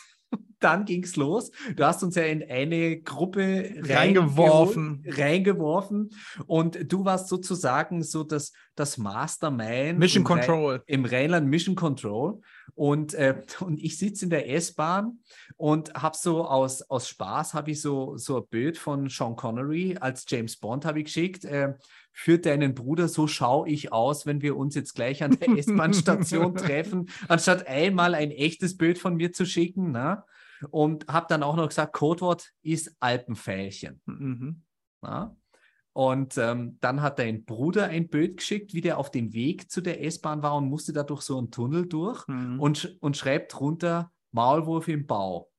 dann ging es los. Du hast uns ja in eine Gruppe Reingeworfen. Reingeworfen. Und du warst sozusagen so das, das Mastermind. Mission im Rhein- Control. im Rheinland Mission Control. Und, äh, und ich sitze in der S-Bahn und habe so aus, aus Spaß, habe ich so, so ein Bild von Sean Connery als James Bond habe ich geschickt. Äh, für deinen Bruder, so schaue ich aus, wenn wir uns jetzt gleich an der <laughs> S-Bahn-Station treffen, anstatt einmal ein echtes Bild von mir zu schicken. Ne? Und habe dann auch noch gesagt, Codewort ist Alpenfeilchen. Mhm. Und ähm, dann hat dein Bruder ein Bild geschickt, wie der auf dem Weg zu der S-Bahn war und musste da durch so einen Tunnel durch Mhm. und, und schreibt drunter Maulwurf im Bau.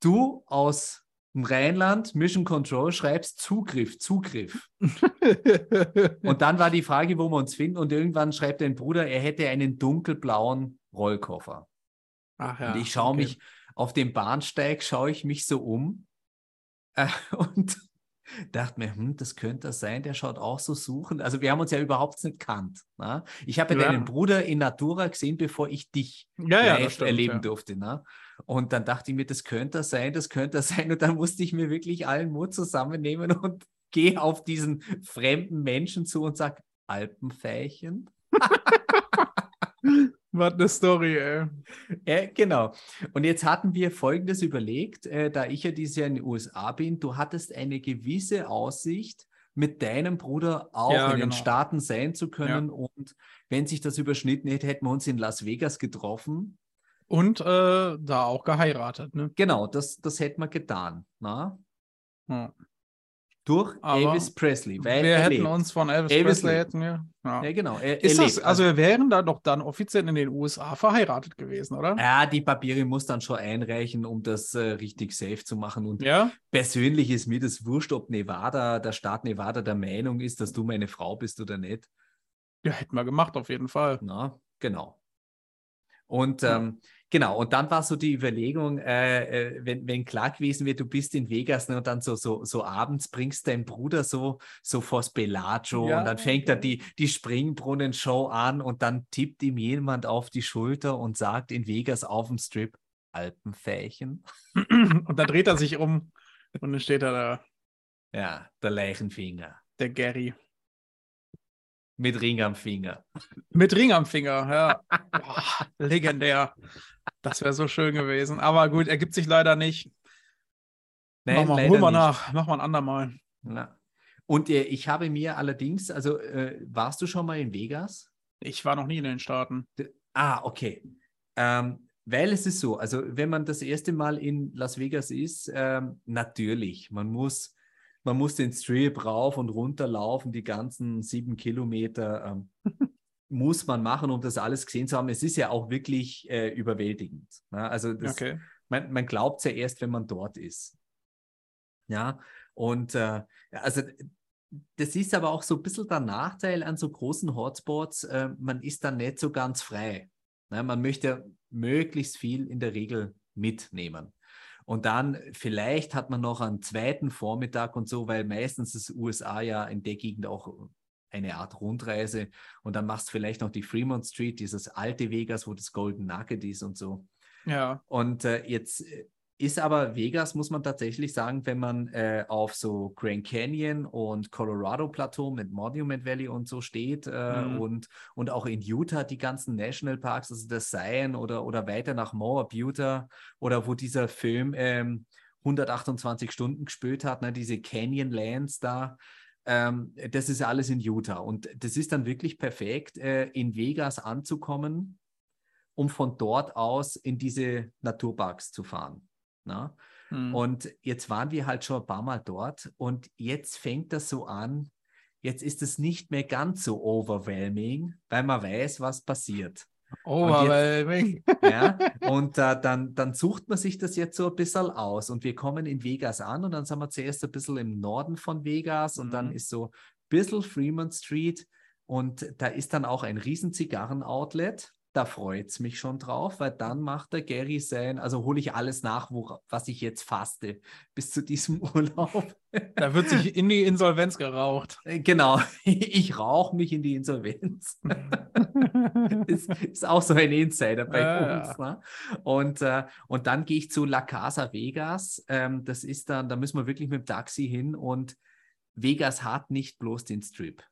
Du aus dem Rheinland, Mission Control, schreibst Zugriff, Zugriff. <laughs> Und dann war die Frage, wo wir uns finden und irgendwann schreibt dein Bruder, er hätte einen dunkelblauen Rollkoffer. Ach ja. und ich schaue okay. mich auf dem Bahnsteig, schaue ich mich so um äh, <laughs> und dachte mir, hm, das könnte das sein, der schaut auch so suchen. Also wir haben uns ja überhaupt nicht kannt. Na? Ich habe ja, deinen Bruder in Natura gesehen, bevor ich dich Ja, ja, live stimmt, erleben durfte. Ne? Und dann dachte ich mir, das könnte das sein, das könnte das sein. Und dann musste ich mir wirklich allen Mut zusammennehmen und <laughs> gehe auf diesen fremden Menschen zu und sage, Alpenfähchen. <laughs> Was eine Story, ey. Äh, genau. Und jetzt hatten wir Folgendes überlegt, äh, da ich ja dieses Jahr in den USA bin, du hattest eine gewisse Aussicht, mit deinem Bruder auch Ja, in den genau. Staaten sein zu können. Und wenn sich das überschnitten hätte, hätten wir uns in Las Vegas getroffen. Und äh, da auch geheiratet, ne? Genau, das, das hätten wir getan. Na? Ja. Durch Aber Elvis Presley. Weil wir hätten lebt. uns von Elvis, Elvis Presley lebt. hätten wir. Ja. Ja, genau. Er, Ist er das, lebt. also wir wären da doch dann offiziell in den USA verheiratet gewesen, oder? ja, die Papiere muss dann schon einreichen, um das äh, richtig safe zu machen. Und Ja? persönlich ist mir das wurscht, ob Nevada, der Staat Nevada der Meinung ist, dass du meine Frau bist oder nicht. Ja, hätten wir gemacht, auf jeden Fall. Na, genau. Und Ja. ähm, genau, und dann war so die Überlegung, äh, äh, wenn, wenn klar gewesen wäre, du bist in Vegas ne, und dann so, so, so abends bringst deinen Bruder so, so vors Bellagio Ja, und dann fängt er die, die Springbrunnen-Show an und dann tippt ihm jemand auf die Schulter und sagt in Vegas auf dem Strip Alpenfächen. <clears throat> Und dann dreht er sich um und dann steht da der, Ja, der Leichenfinger der Gary. Mit Ring am Finger. Mit Ring am Finger, ja. <laughs> Boah, legendär. Das wäre so schön gewesen. Aber gut, ergibt sich leider nicht. Nein, mach mal, hol mal nicht. nach. Mach mal ein andermal. Ja. Und äh, ich habe mir allerdings, also äh, warst du schon mal in Vegas? Ich war noch nie in den Staaten. D- Ah, okay. Ähm, weil es ist so, also wenn man das erste Mal in Las Vegas ist, ähm, natürlich, man muss, man muss den Strip rauf und runter laufen, die ganzen sieben Kilometer ähm, <laughs> muss man machen, um das alles gesehen zu haben. Es ist ja auch wirklich äh, überwältigend. Ne? Also das, Okay. man, man glaubt es ja erst, wenn man dort ist. Ja, und äh, also das ist aber auch so ein bisschen der Nachteil an so großen Hotspots, äh, man ist dann nicht so ganz frei. Ne? Man möchte möglichst viel in der Regel mitnehmen. Und dann vielleicht hat man noch einen zweiten Vormittag und so, weil meistens ist USA ja in der Gegend auch eine Art Rundreise. Und dann machst du vielleicht noch die Fremont Street, dieses alte Vegas, wo das Golden Nugget ist und so. Ja. Und äh, jetzt äh, ist aber Vegas, muss man tatsächlich sagen, wenn man äh, auf so Grand Canyon und Colorado Plateau mit Monument Valley und so steht äh, Mhm. und, und auch in Utah die ganzen Nationalparks, also das Zion oder, oder weiter nach Moab, Utah oder wo dieser Film ähm, 128 Stunden gespielt hat, ne, diese Canyonlands da. Ähm, das ist alles in Utah und das ist dann wirklich perfekt, äh, in Vegas anzukommen um von dort aus in diese Naturparks zu fahren. Na? Hm. Und jetzt waren wir halt schon ein paar Mal dort und jetzt fängt das so an, jetzt ist es nicht mehr ganz so overwhelming, weil man weiß, was passiert. Overwhelming. <laughs> Ja? und äh, dann, dann sucht man sich das jetzt so ein bisschen aus und wir kommen in Vegas an und dann sind wir zuerst ein bisschen im Norden von Vegas und dann Mhm. ist so ein bisschen Fremont Street und da ist dann auch ein riesen Zigarren-Outlet. Da freut es mich schon drauf, weil dann macht der Gary sein, also hole ich alles nach, wo, was ich jetzt faste, bis zu diesem <laughs> Urlaub. Da wird sich in die Insolvenz geraucht. Äh, Genau, <laughs> ich rauche mich in die Insolvenz. <laughs> ist, ist auch so ein Insider bei Ja, uns. Ne? Und, äh, und dann gehe ich zu La Casa Vegas. Ähm, das ist dann, da müssen wir wirklich mit dem Taxi hin und Vegas hat nicht bloß den Strip.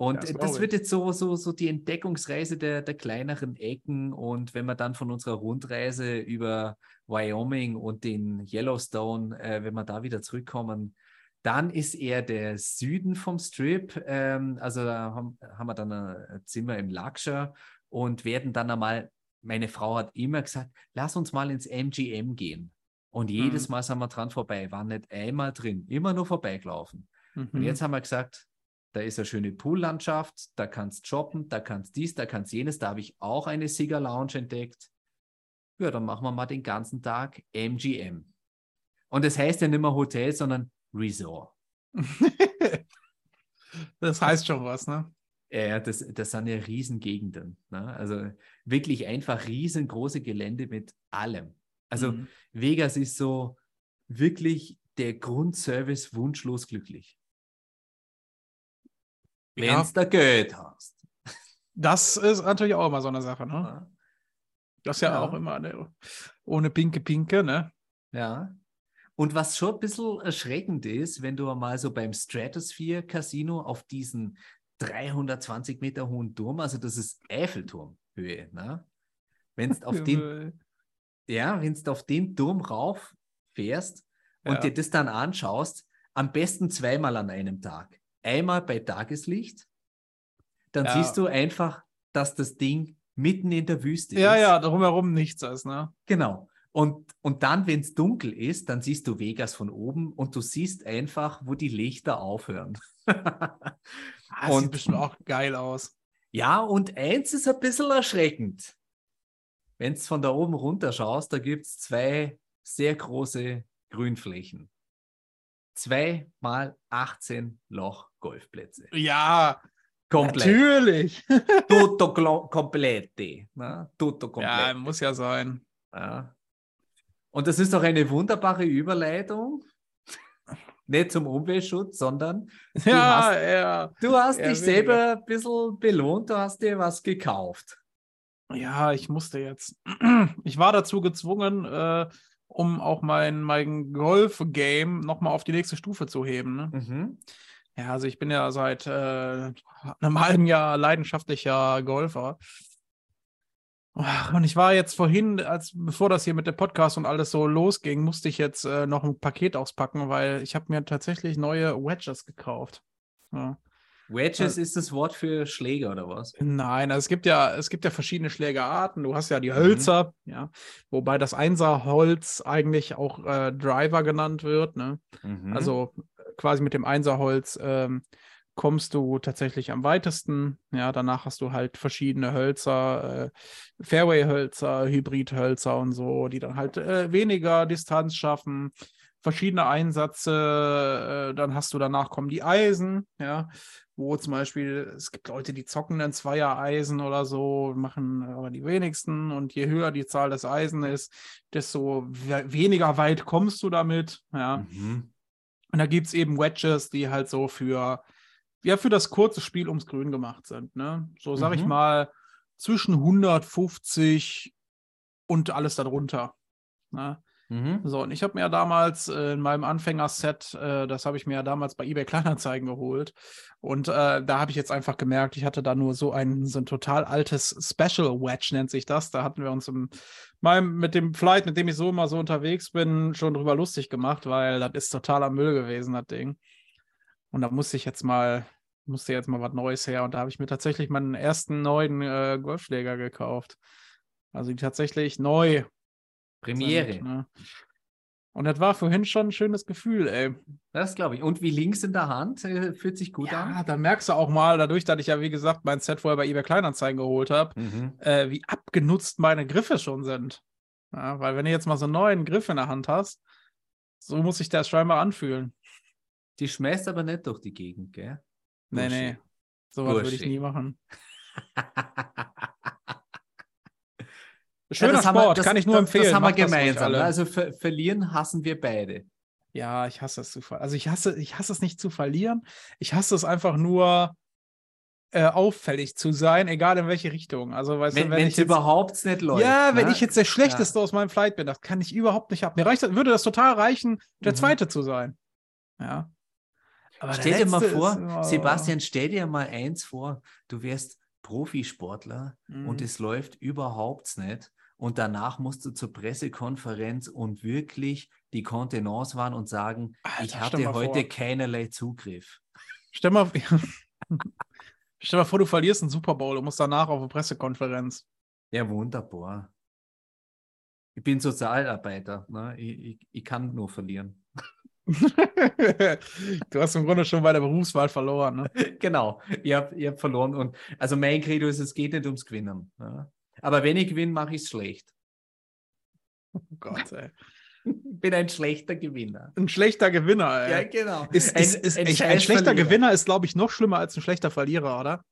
Und Ja, das wird jetzt so, so, so die Entdeckungsreise der, der kleineren Ecken. Und wenn wir dann von unserer Rundreise über Wyoming und den Yellowstone, äh, wenn wir da wieder zurückkommen, dann ist eher der Süden vom Strip. Ähm, also da haben, haben wir dann ein Zimmer im Luxor und werden dann einmal, meine Frau hat immer gesagt, lass uns mal ins MGM gehen. Und jedes Mhm. Mal sind wir dran vorbei, waren nicht einmal drin, immer nur vorbeigelaufen. Und Mhm. jetzt haben wir gesagt, da ist eine schöne Poollandschaft, da kannst shoppen, da kannst dies, da kannst jenes. Da habe ich auch eine Cigar Lounge entdeckt. Ja, dann machen wir mal den ganzen Tag MGM. Und das heißt ja nicht mehr Hotel, sondern Resort. <laughs> das heißt schon was, ne? Ja, das, das sind ja Riesengegenden. Ne? Also wirklich einfach riesengroße Gelände mit allem. Also Mhm. Vegas ist so wirklich der Grundservice wunschlos glücklich. Wenn Ja. du da Geld hast. Das ist natürlich auch immer so eine Sache, ne? Das ist ja, Ja. auch immer ne, ohne Pinke Pinke, ne? Ja. Und was schon ein bisschen erschreckend ist, wenn du mal so beim Stratosphere Casino auf diesen 320 Meter hohen Turm, also das ist Eiffelturmhöhe, ne? Wenn du <laughs> auf den, ja, wenn du auf den Turm rauf fährst und Ja. dir das dann anschaust, am besten zweimal an einem Tag. Einmal bei Tageslicht, dann Ja. siehst du einfach, dass das Ding mitten in der Wüste Ja, ist. ja, drumherum nichts ist, ne? Genau. Und, und dann, wenn es dunkel ist, dann siehst du Vegas von oben und du siehst einfach, wo die Lichter aufhören. <laughs> Ah, das Und- sieht bestimmt auch geil aus. ja, und eins ist ein bisschen erschreckend. Wenn du von da oben runter schaust, da gibt es zwei sehr große Grünflächen. Zwei mal 18 Loch Golfplätze. Ja, Komplett. natürlich. <laughs> Tutto complete. Ne? Tutto Ja, komplett. muss ja sein. Ja. Und das ist doch eine wunderbare Überleitung. Nicht zum Umweltschutz, sondern Ja, hast- ja. du hast Ja, dich selber ein bisschen belohnt, du hast dir was gekauft. Ja, ich musste jetzt. <clears throat> Ich war dazu gezwungen, äh, um auch mein, mein Golf-Game nochmal auf die nächste Stufe zu heben. Ne? Mhm. Ja, also ich bin ja seit äh, einem halben Jahr leidenschaftlicher Golfer. Und ich war jetzt vorhin, als bevor das hier mit dem Podcast und alles so losging, musste ich jetzt äh, noch ein Paket auspacken, weil ich habe mir tatsächlich neue Wedges gekauft. Ja. Wedges ist das Wort für Schläger oder was? Nein, also es gibt ja, es gibt ja verschiedene Schlägerarten. Du hast ja die Hölzer, ja, wobei das Einserholz eigentlich auch äh, Driver genannt wird. Ne? Mhm. Also quasi mit dem Einserholz ähm, kommst du tatsächlich am weitesten. Ja, danach hast du halt verschiedene Hölzer, äh, Fairway-Hölzer, Hybrid-Hölzer und so, die dann halt äh, weniger Distanz schaffen, verschiedene Einsätze. Äh, dann hast du danach kommen die Eisen, ja, wo zum Beispiel es gibt Leute, die zocken dann Zweier-Eisen oder so, machen aber die wenigsten. Und je höher die Zahl des Eisen ist, desto we weniger weit kommst du damit. Ja. Mhm. Und da gibt es eben Wedges, die halt so für, ja, für das kurze Spiel ums Grün gemacht sind. Ne? So sag ich Mhm. mal, zwischen 150 und alles darunter. Ne? Mhm. So, und ich habe mir ja damals äh, in meinem Anfängerset, äh, das habe ich mir ja damals bei eBay Kleinanzeigen geholt. Und äh, da habe ich jetzt einfach gemerkt, ich hatte da nur so ein, so ein total altes Special Wedge, nennt sich das. Da hatten wir uns im, meinem, mit dem Flight, mit dem ich so immer so unterwegs bin, schon drüber lustig gemacht, weil das ist totaler Müll gewesen, das Ding. Und da musste ich jetzt mal, musste jetzt mal was Neues her. Und da habe ich mir tatsächlich meinen ersten neuen äh, Golfschläger gekauft. Also die tatsächlich neu Premiere. sind, ne? Und das war vorhin schon ein schönes Gefühl, ey. Das glaube ich. Und wie links in der Hand? Äh, fühlt sich gut Ja, an. da merkst du auch mal, dadurch, dass ich ja, wie gesagt, mein Set vorher bei eBay Kleinanzeigen geholt habe, Mhm. äh, wie abgenutzt meine Griffe schon sind. Ja, weil wenn du jetzt mal so einen neuen Griff in der Hand hast, so muss sich das scheinbar anfühlen. Die schmeißt aber nicht durch die Gegend, gell? Nee, Bursche. nee. Sowas würde ich nie machen. <laughs> Ja, Schöner das haben wir- Sport, das- kann ich nur das, empfehlen. Das haben wir gemeinsam. Also ver verlieren hassen wir beide. Ja, ich hasse es zu ver Also ich hasse, ich hasse es nicht zu verlieren. Ich hasse es einfach nur äh, auffällig zu sein, egal in welche Richtung. Also weißt Wenn du, wenn es überhaupt nicht läuft. ja, wenn ne? ich jetzt der Schlechteste aus meinem Flight bin, das kann ich überhaupt nicht ab. Mir reicht, würde das total reichen, der Mhm. Zweite zu sein. Ja. Aber Stell dir mal vor, ist immer- Sebastian, stell dir mal eins vor, du wärst Profisportler und Mhm. es läuft überhaupt nicht und danach musst du zur Pressekonferenz und wirklich die Kontenance wahren und sagen, Alter, ich hatte heute vor. keinerlei Zugriff. Stell mal, <laughs> stell mal vor, du verlierst einen Super Bowl und musst danach auf eine Pressekonferenz. Ja, wunderbar. Ich bin Sozialarbeiter, ne? ich, ich, ich kann nur verlieren. <laughs> du hast im Grunde schon bei der Berufswahl verloren. Ne? <laughs> genau, ich habe ich hab verloren und also mein Credo ist, es geht nicht ums Gewinnen. Ne? Aber wenn ich gewinne, mache ich es schlecht. Oh Gott, ey. Ich bin ein schlechter Gewinner. Ein schlechter Gewinner, ey. Ja, genau. Ist, ist, ist, ein, ein, scheiß schlechter Verlierer. Gewinner ist, glaube ich, noch schlimmer als ein schlechter Verlierer, oder?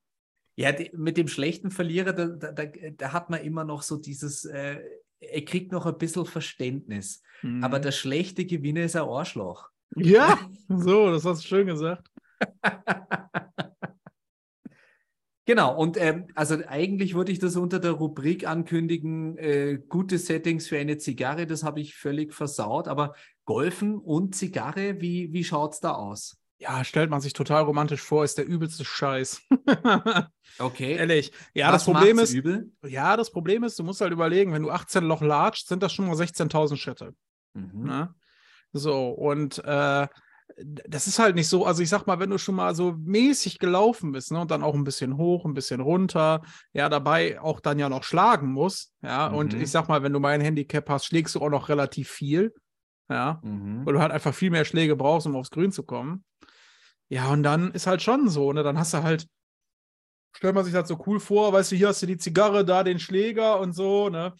Ja, die, mit dem schlechten Verlierer, da, da, da, da, hat man immer noch so dieses, äh, er kriegt noch ein bisschen Verständnis. Mhm. Aber der schlechte Gewinner ist ein Arschloch. Ja, so, das hast du schön gesagt. <laughs> Genau, und ähm, also eigentlich würde ich das unter der Rubrik ankündigen, äh, gute Settings für eine Zigarre, das habe ich völlig versaut, aber Golfen und Zigarre, wie, wie schaut es da aus? Ja, stellt man sich total romantisch vor, ist der übelste Scheiß. <laughs> okay. Ehrlich. Ja, Was das Problem ist. Übel? Ja, das Problem ist, du musst halt überlegen, wenn du 18 Loch latscht, sind das schon mal 16.000 Schritte. Mhm. Ne? So, und äh, das ist halt nicht so, also ich sag mal, wenn du schon mal so mäßig gelaufen bist, ne, und dann auch ein bisschen hoch, ein bisschen runter, ja, dabei auch dann ja noch schlagen musst, ja, mhm. und ich sag mal, wenn du mein Handicap hast, schlägst du auch noch relativ viel, ja, mhm. weil du halt einfach viel mehr Schläge brauchst, um aufs Grün zu kommen. Ja, und dann ist halt schon so, ne, dann hast du halt, stellt man sich das so cool vor, weißt du, hier hast du die Zigarre, da den Schläger und so, ne,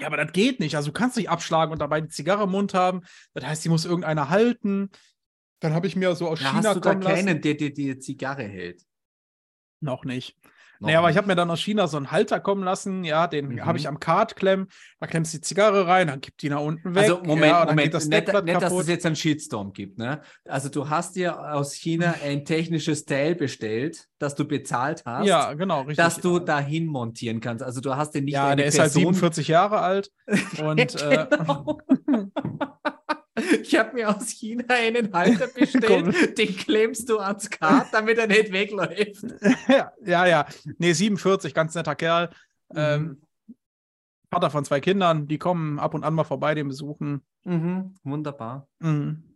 ja, aber das geht nicht. Also du kannst nicht abschlagen und dabei die Zigarre im Mund haben. Das heißt, die muss irgendeiner halten. Dann habe ich mir so aus ja, China hast du da keinen, der dir die Zigarre hält? Noch nicht. Naja, aber ich habe mir dann aus China so einen Halter kommen lassen, ja, den mhm. habe ich am Kart klemmen, da klemmst du die Zigarre rein, dann kippt die nach unten weg. Also Moment, ja, Moment, das nicht, nicht dass es jetzt einen Shitstorm gibt, ne? Also du hast dir aus China <laughs> ein technisches Teil bestellt, das du bezahlt hast. Ja, genau, richtig. Das du dahin montieren kannst. Also du hast den nicht Ja, der ist halt 47 Jahre alt <laughs> und genau. äh, <laughs> Ich habe mir aus China einen Halter <laughs> bestellt, den klemmst du ans Kart, damit er nicht wegläuft. ja, <laughs> ja, ja. Nee, 47, ganz netter Kerl. Mhm. Ähm, Vater von zwei Kindern, die kommen ab und an mal vorbei, den besuchen. Mhm, wunderbar. Mhm.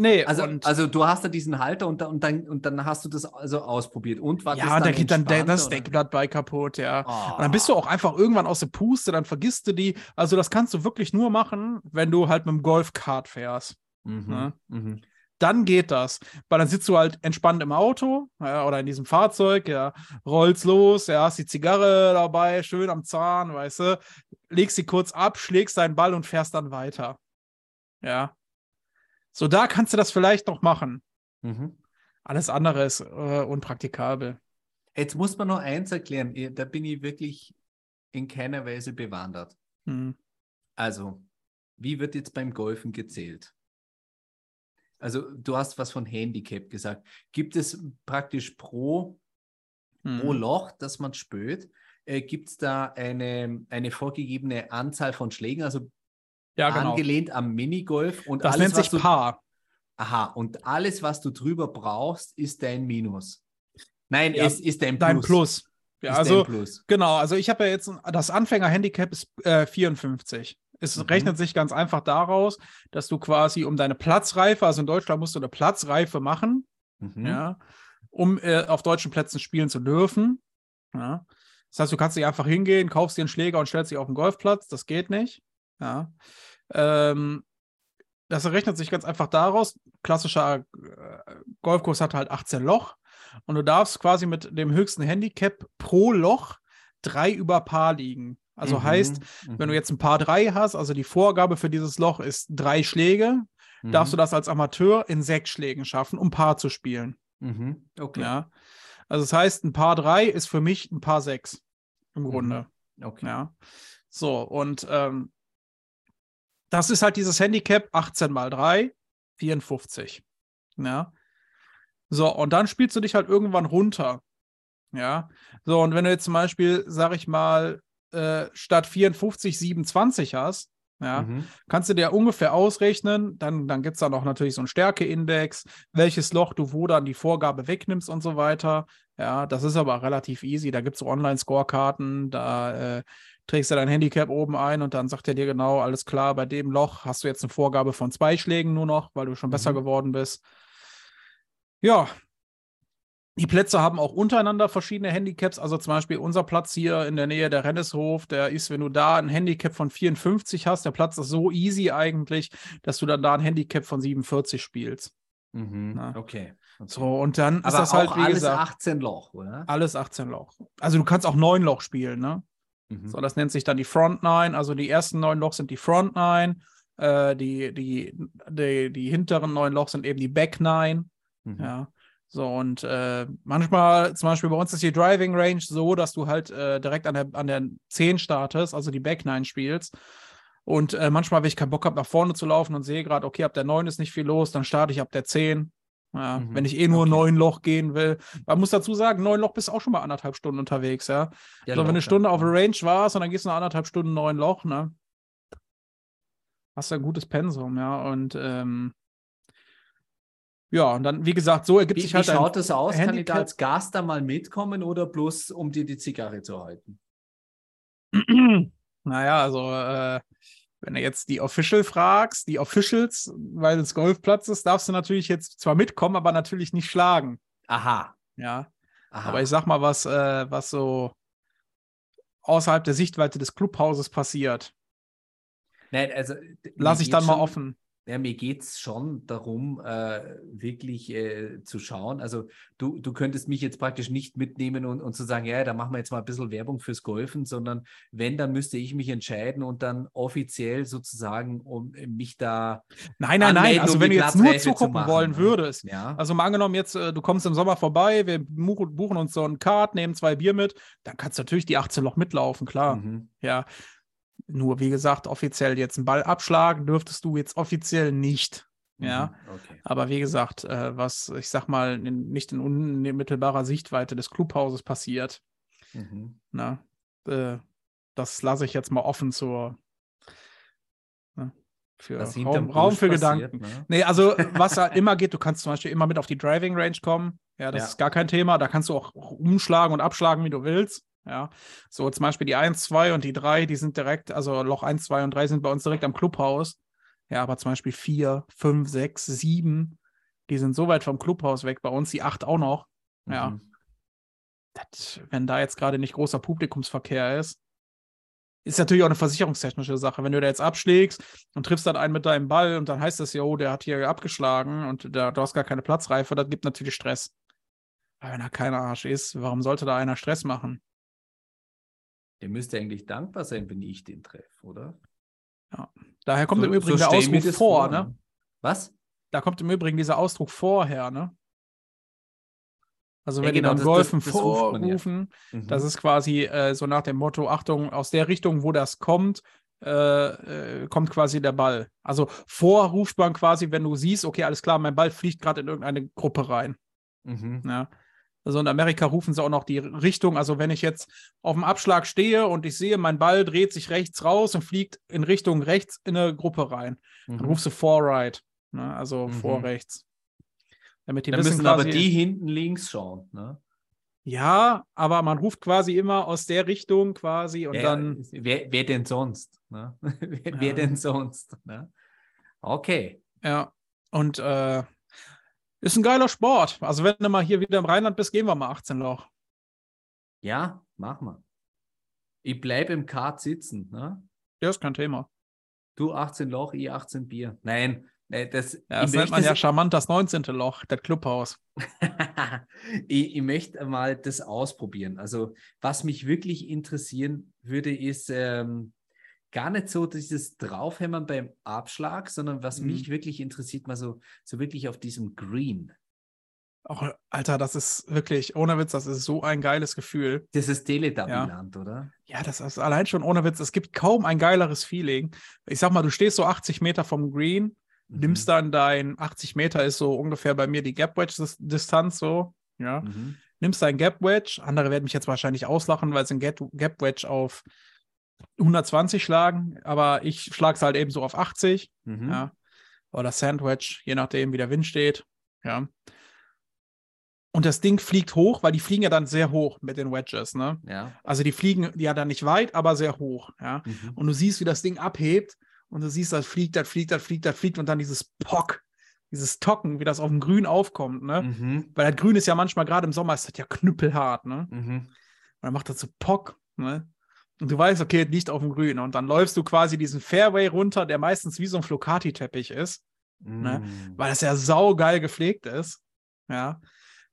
Nee, also, also du hast da diesen Halter und, und, dann, und dann hast du das also ausprobiert. Und war ja, dann da geht dann der, das Deckblatt bei kaputt, ja. Oh. Und dann bist du auch einfach irgendwann aus der Puste, dann vergisst du die. Also das kannst du wirklich nur machen, wenn du halt mit dem Golfkart fährst. Mhm. Ne? Mhm. Dann geht das, weil dann sitzt du halt entspannt im Auto ja, oder in diesem Fahrzeug, ja, rollst los, ja, hast die Zigarre dabei, schön am Zahn, weißt du, legst sie kurz ab, schlägst deinen Ball und fährst dann weiter. Ja, so, da kannst du das vielleicht noch machen. Mhm. Alles andere ist äh, unpraktikabel. Jetzt muss man noch eins erklären, da bin ich wirklich in keiner Weise bewandert. Mhm. Also, wie wird jetzt beim Golfen gezählt? Also, du hast was von Handicap gesagt. Gibt es praktisch pro, mhm. pro Loch, das man spürt, äh, gibt es da eine, eine vorgegebene Anzahl von Schlägen? Also ja, genau. angelehnt am Minigolf. Und das alles, nennt sich du, Paar. Aha, und alles, was du drüber brauchst, ist dein Minus. Nein, ja, es ist dein Plus. Dein Plus. Ja, also, Plus. genau, also ich habe ja jetzt, das Anfänger-Handicap ist äh, 54. Es mhm. rechnet sich ganz einfach daraus, dass du quasi um deine Platzreife, also in Deutschland musst du eine Platzreife machen, mhm. ja, um äh, auf deutschen Plätzen spielen zu dürfen. Ja. Das heißt, du kannst nicht einfach hingehen, kaufst dir einen Schläger und stellst dich auf den Golfplatz. Das geht nicht. Ja. Ähm, das errechnet sich ganz einfach daraus. Klassischer äh, Golfkurs hat halt 18 Loch und du darfst quasi mit dem höchsten Handicap pro Loch drei über Paar liegen. Also mhm, heißt, mhm. wenn du jetzt ein Paar drei hast, also die Vorgabe für dieses Loch ist drei Schläge, mhm. darfst du das als Amateur in sechs Schlägen schaffen, um Paar zu spielen. Mhm, okay. Ja. Also das heißt, ein Paar drei ist für mich ein Paar sechs im mhm. Grunde. Okay. Ja. So, und ähm, das ist halt dieses Handicap 18 mal 3, 54. Ja. So, und dann spielst du dich halt irgendwann runter. Ja. So, und wenn du jetzt zum Beispiel, sag ich mal, äh, statt 54 27 hast, ja, mhm. kannst du dir ungefähr ausrechnen, dann, dann gibt es da noch natürlich so einen Stärkeindex, welches Loch du wo dann die Vorgabe wegnimmst und so weiter. Ja, das ist aber relativ easy. Da gibt es so Online-Scorekarten, da äh, trägst du dein Handicap oben ein und dann sagt er dir genau, alles klar, bei dem Loch hast du jetzt eine Vorgabe von zwei Schlägen nur noch, weil du schon mhm. besser geworden bist. Ja, die Plätze haben auch untereinander verschiedene Handicaps. Also zum Beispiel unser Platz hier in der Nähe der Renneshof, der ist, wenn du da ein Handicap von 54 hast, der Platz ist so easy eigentlich, dass du dann da ein Handicap von 47 spielst. Mhm, okay. So, und dann Aber ist das halt, wie alles gesagt, 18 Loch, oder? Alles 18 Loch. Also du kannst auch 9 Loch spielen, ne? Mhm. So, das nennt sich dann die Front Nine. Also die ersten neun Loch sind die Front Nine. Äh, die, die, die, die hinteren neun Loch sind eben die Back Nine. Mhm. Ja. So, und äh, manchmal, zum Beispiel bei uns ist die Driving Range so, dass du halt äh, direkt an der, an der 10 startest, also die Back 9 spielst. Und äh, manchmal, wenn ich keinen Bock habe, nach vorne zu laufen und sehe gerade, okay, ab der 9 ist nicht viel los, dann starte ich ab der 10. Ja, mhm. Wenn ich eh nur okay. neun Loch gehen will. Man muss dazu sagen, neun Loch bist auch schon mal anderthalb Stunden unterwegs, ja. ja so, wenn eine Stunde auf der Range warst und dann gehst du nach anderthalb Stunden neun Loch, ne? Hast du ein gutes Pensum, ja. Und ähm, ja, und dann, wie gesagt, so ergibt wie, sich halt. Wie schaut das aus? Handicap. Kann ich da als Gast da mal mitkommen oder bloß um dir die Zigarre zu halten? <clears throat> naja, also äh, wenn du jetzt die Official fragst, die Officials, weil es Golfplatz ist, darfst du natürlich jetzt zwar mitkommen, aber natürlich nicht schlagen. Aha. Ja. Aha. Aber ich sag mal, was, äh, was so außerhalb der Sichtweite des Clubhauses passiert. Nein, also. Lass ich dann mal offen. Ja, mir geht es schon darum, äh, wirklich äh, zu schauen. Also du, du könntest mich jetzt praktisch nicht mitnehmen und, und zu sagen, ja, da machen wir jetzt mal ein bisschen Werbung fürs Golfen, sondern wenn, dann müsste ich mich entscheiden und dann offiziell sozusagen, um mich da. Nein, nein, nein. Also um wenn du jetzt nur zugucken machen, wollen ne? würdest. Ja. Also mal angenommen, jetzt, äh, du kommst im Sommer vorbei, wir buchen uns so einen Kart, nehmen zwei Bier mit, dann kannst du natürlich die 18 Loch mitlaufen, klar. Mhm. Ja. Nur wie gesagt, offiziell jetzt einen Ball abschlagen dürftest du jetzt offiziell nicht. Ja, mhm, okay. aber wie gesagt, äh, was ich sag mal in, nicht in unmittelbarer Sichtweite des Clubhauses passiert, mhm. na, äh, das lasse ich jetzt mal offen zur ne, für Raum, Raum, für passiert, Gedanken. Ne? Nee, also was da immer geht, du kannst zum Beispiel immer mit auf die Driving Range kommen. Ja, das ja. ist gar kein Thema. Da kannst du auch umschlagen und abschlagen, wie du willst. Ja, so zum Beispiel die 1, 2 und die 3, die sind direkt, also Loch 1, 2 und 3 sind bei uns direkt am Clubhaus. Ja, aber zum Beispiel 4, 5, 6, 7, die sind so weit vom Clubhaus weg, bei uns die 8 auch noch. Ja. Mhm. Das, wenn da jetzt gerade nicht großer Publikumsverkehr ist, ist natürlich auch eine versicherungstechnische Sache. Wenn du da jetzt abschlägst und triffst dann einen mit deinem Ball und dann heißt das, jo, der hat hier abgeschlagen und da, du hast gar keine Platzreife, das gibt natürlich Stress. Aber wenn da keiner Arsch ist, warum sollte da einer Stress machen? Der müsste eigentlich dankbar sein, wenn ich den treffe, oder? Ja. Daher kommt so, im Übrigen so der Ausdruck vor, vor, ne? Was? Da kommt im Übrigen dieser Ausdruck vorher, ne? Also wenn ja, genau, die dann Golfen vorrufen, ja. mhm. das ist quasi äh, so nach dem Motto, Achtung, aus der Richtung, wo das kommt, äh, äh, kommt quasi der Ball. Also vorruft man quasi, wenn du siehst, okay, alles klar, mein Ball fliegt gerade in irgendeine Gruppe rein. Mhm. Ja. Also in Amerika rufen sie auch noch die Richtung. Also wenn ich jetzt auf dem Abschlag stehe und ich sehe, mein Ball dreht sich rechts raus und fliegt in Richtung rechts in eine Gruppe rein, mhm. dann rufst du vor right. Ne? Also mhm. vor rechts. Damit die dann müssen aber die hinten links schauen. Ne? Ja, aber man ruft quasi immer aus der Richtung quasi und wer, dann. Wer, wer denn sonst? Ne? <laughs> wer, ja. wer, denn sonst? Ne? Okay. Ja. Und äh, ist ein geiler Sport. Also, wenn du mal hier wieder im Rheinland bist, gehen wir mal 18 Loch. Ja, mach mal. Ich bleibe im Kart sitzen. Ne? Ja, ist kein Thema. Du 18 Loch, ich 18 Bier. Nein, das, ja, das nennt man ja charmant das 19. Loch, das Clubhaus. <laughs> ich, ich, möchte mal das ausprobieren. Also, was mich wirklich interessieren würde, ist, ähm, gar nicht so dieses Draufhämmern beim Abschlag, sondern was mhm. mich wirklich interessiert, mal so, so wirklich auf diesem Green. Oh, Alter, das ist wirklich, ohne Witz, das ist so ein geiles Gefühl. Das ist Teledubbyland, ja. oder? Ja, das ist allein schon ohne Witz. Es gibt kaum ein geileres Feeling. Ich sag mal, du stehst so 80 Meter vom Green, mhm. nimmst dann dein 80 Meter ist so ungefähr bei mir die Gap Wedge Distanz so, ja. Mhm. Nimmst dein Gap Wedge, andere werden mich jetzt wahrscheinlich auslachen, weil es ein Gap Wedge auf 120 schlagen, aber ich schlage es halt eben so auf 80. Mhm. Ja. Oder Sandwich, je nachdem, wie der Wind steht. Ja. Und das Ding fliegt hoch, weil die fliegen ja dann sehr hoch mit den Wedges, ne? Ja. Also die fliegen ja dann nicht weit, aber sehr hoch, ja. Mhm. Und du siehst, wie das Ding abhebt und du siehst, das fliegt, das fliegt, das fliegt, das fliegt und dann dieses Pock, dieses Tocken, wie das auf dem Grün aufkommt, ne? Mhm. Weil das Grün ist ja manchmal gerade im Sommer ist das ja knüppelhart, ne? Mhm. Und dann macht das so Pock, ne? Und du weißt, okay, liegt auf dem Grün. Und dann läufst du quasi diesen Fairway runter, der meistens wie so ein Flocati-Teppich ist. Ne? Mm. Ne? Weil das ja saugeil gepflegt ist. Ja.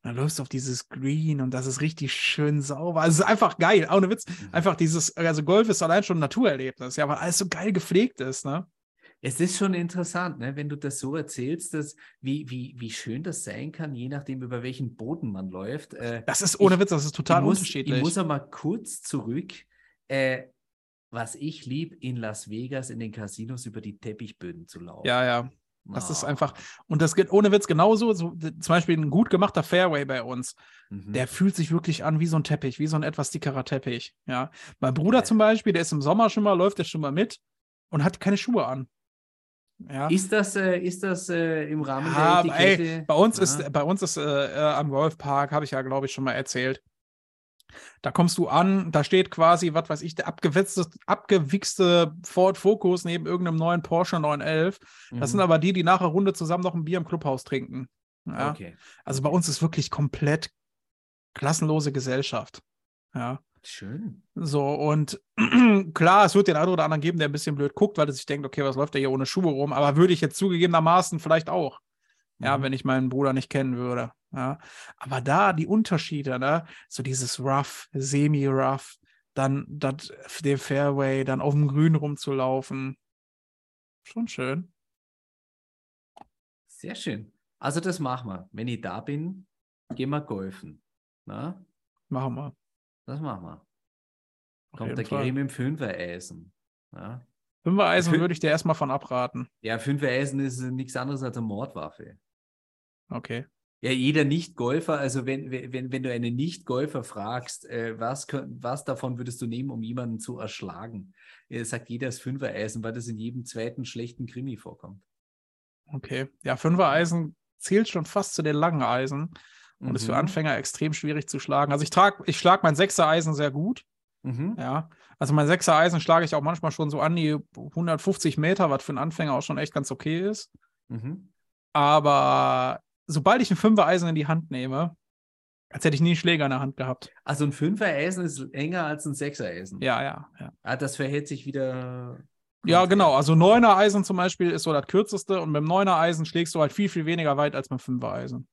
dann läufst du auf dieses Green und das ist richtig schön sauber. Also es ist einfach geil. Ohne Witz. Mhm. Einfach dieses, also Golf ist allein schon ein Naturerlebnis, ja, weil alles so geil gepflegt ist, ne? Es ist schon interessant, ne, wenn du das so erzählst, dass, wie, wie, wie schön das sein kann, je nachdem, über welchen Boden man läuft. Äh, Das ist ohne ich- Witz, das ist total ich muss, unterschiedlich. Ich muss aber kurz zurück. Äh, was ich liebe, in Las Vegas in den Casinos über die Teppichböden zu laufen. ja, ja. das ist Ah, einfach- Und das geht ohne Witz genauso. So, zum Beispiel ein gut gemachter Fairway bei uns. mhm. Der fühlt sich wirklich an wie so ein Teppich, wie so ein etwas dickerer Teppich. Ja. Mein Bruder Geil. zum Beispiel, der ist im Sommer schon mal, läuft der schon mal mit und hat keine Schuhe an. Ja. Ist das, äh, ist das äh, im Rahmen Ja, der aber ey, Etikette? bei uns Ja. ist, bei uns ist äh, äh, am Golfpark, habe ich ja, glaube ich, schon mal erzählt. Da kommst du an, da steht quasi, was weiß ich, der abgewichste, abgewichste Ford Focus neben irgendeinem neuen Porsche 911. Das sind Mhm. aber die, die nach der Runde zusammen noch ein Bier im Clubhaus trinken. Ja. Okay, Also bei uns ist wirklich komplett klassenlose Gesellschaft. Ja. schön. So, und <clears throat> klar, es wird den einen oder anderen geben, der ein bisschen blöd guckt, weil er sich denkt, okay, was läuft der hier ohne Schuhe rum? Aber würde ich jetzt zugegebenermaßen vielleicht auch. Ja, Mhm. wenn ich meinen Bruder nicht kennen würde. Ja. Aber da die Unterschiede, ne? So dieses Rough, Semi-Rough, dann das, den Fairway, dann auf dem Grün rumzulaufen. Schon schön. Sehr schön. Also das machen wir. Wenn ich da bin, gehen wir golfen. Na, Machen wir. das machen wir. Kommt der. Creme im Fünfer-Eisen. Ja. Fünfer-Eisen Fün- würde ich dir erstmal von abraten. ja, Fünfer-Eisen ist nichts anderes als eine Mordwaffe. Okay. Ja, jeder Nicht-Golfer, also wenn, wenn, wenn du einen Nicht-Golfer fragst, äh, was, was davon würdest du nehmen, um jemanden zu erschlagen, äh, sagt jeder das Fünfer-Eisen, weil das in jedem zweiten schlechten Krimi vorkommt. Okay. Ja, Fünfer-Eisen zählt schon fast zu den langen Eisen und ist für Mhm. Anfänger extrem schwierig zu schlagen. Also ich trage, ich schlage mein Sechser-Eisen sehr gut. Mhm. Ja. Also mein Sechser-Eisen schlage ich auch manchmal schon so an die 150 Meter, was für einen Anfänger auch schon echt ganz okay ist. Mhm. Aber sobald ich ein Fünfer-Eisen in die Hand nehme, als hätte ich nie einen Schläger in der Hand gehabt. Also ein Fünfer-Eisen ist länger als ein Sechser-Eisen. Ja, ja, ja. Ah, das verhält sich wieder. Ja, genau. Also Neuner Eisen zum Beispiel ist so das kürzeste und mit dem Neuner Eisen schlägst du halt viel, viel weniger weit als mit dem Fünfer Eisen.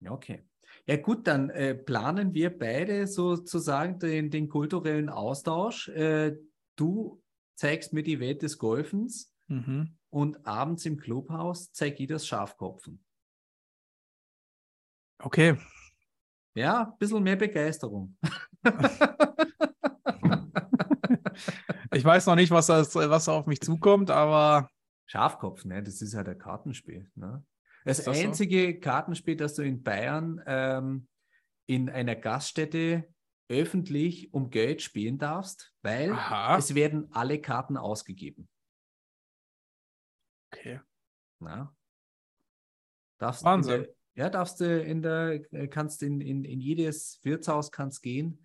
Ja, Okay. Ja, gut, dann äh, planen wir beide sozusagen den, den kulturellen Austausch. Äh, du zeigst mir die Welt des Golfens Mhm. und abends im Clubhaus zeig ich das Schafkopfen. Okay. Ja, ein bisschen mehr Begeisterung. Ich weiß noch nicht, was, das, was auf mich zukommt, aber Schafkopf, ne? Das ist halt ein Kartenspiel. Ne? Das, das so? einzige Kartenspiel, das du in Bayern ähm, in einer Gaststätte öffentlich um Geld spielen darfst, weil aha. es werden alle Karten ausgegeben. Okay. Na? Darfst Wahnsinn. Ja, darfst du in der, äh, kannst in, in, in jedes Wirtshaus kannst gehen,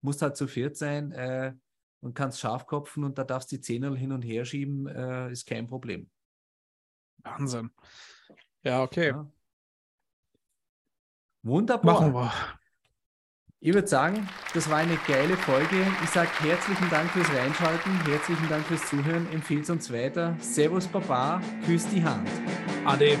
musst halt zu viert sein äh, und kannst Schafkopfen und da darfst die Zehnerl hin und her schieben, äh, ist kein Problem. Wahnsinn. Ja, okay. Ja. Wunderbar. Machen wir. Ich würde sagen, das war eine geile Folge. Ich sage herzlichen Dank fürs Reinschalten, herzlichen Dank fürs Zuhören, empfiehlt uns weiter. Servus Baba, küss die Hand. Ade.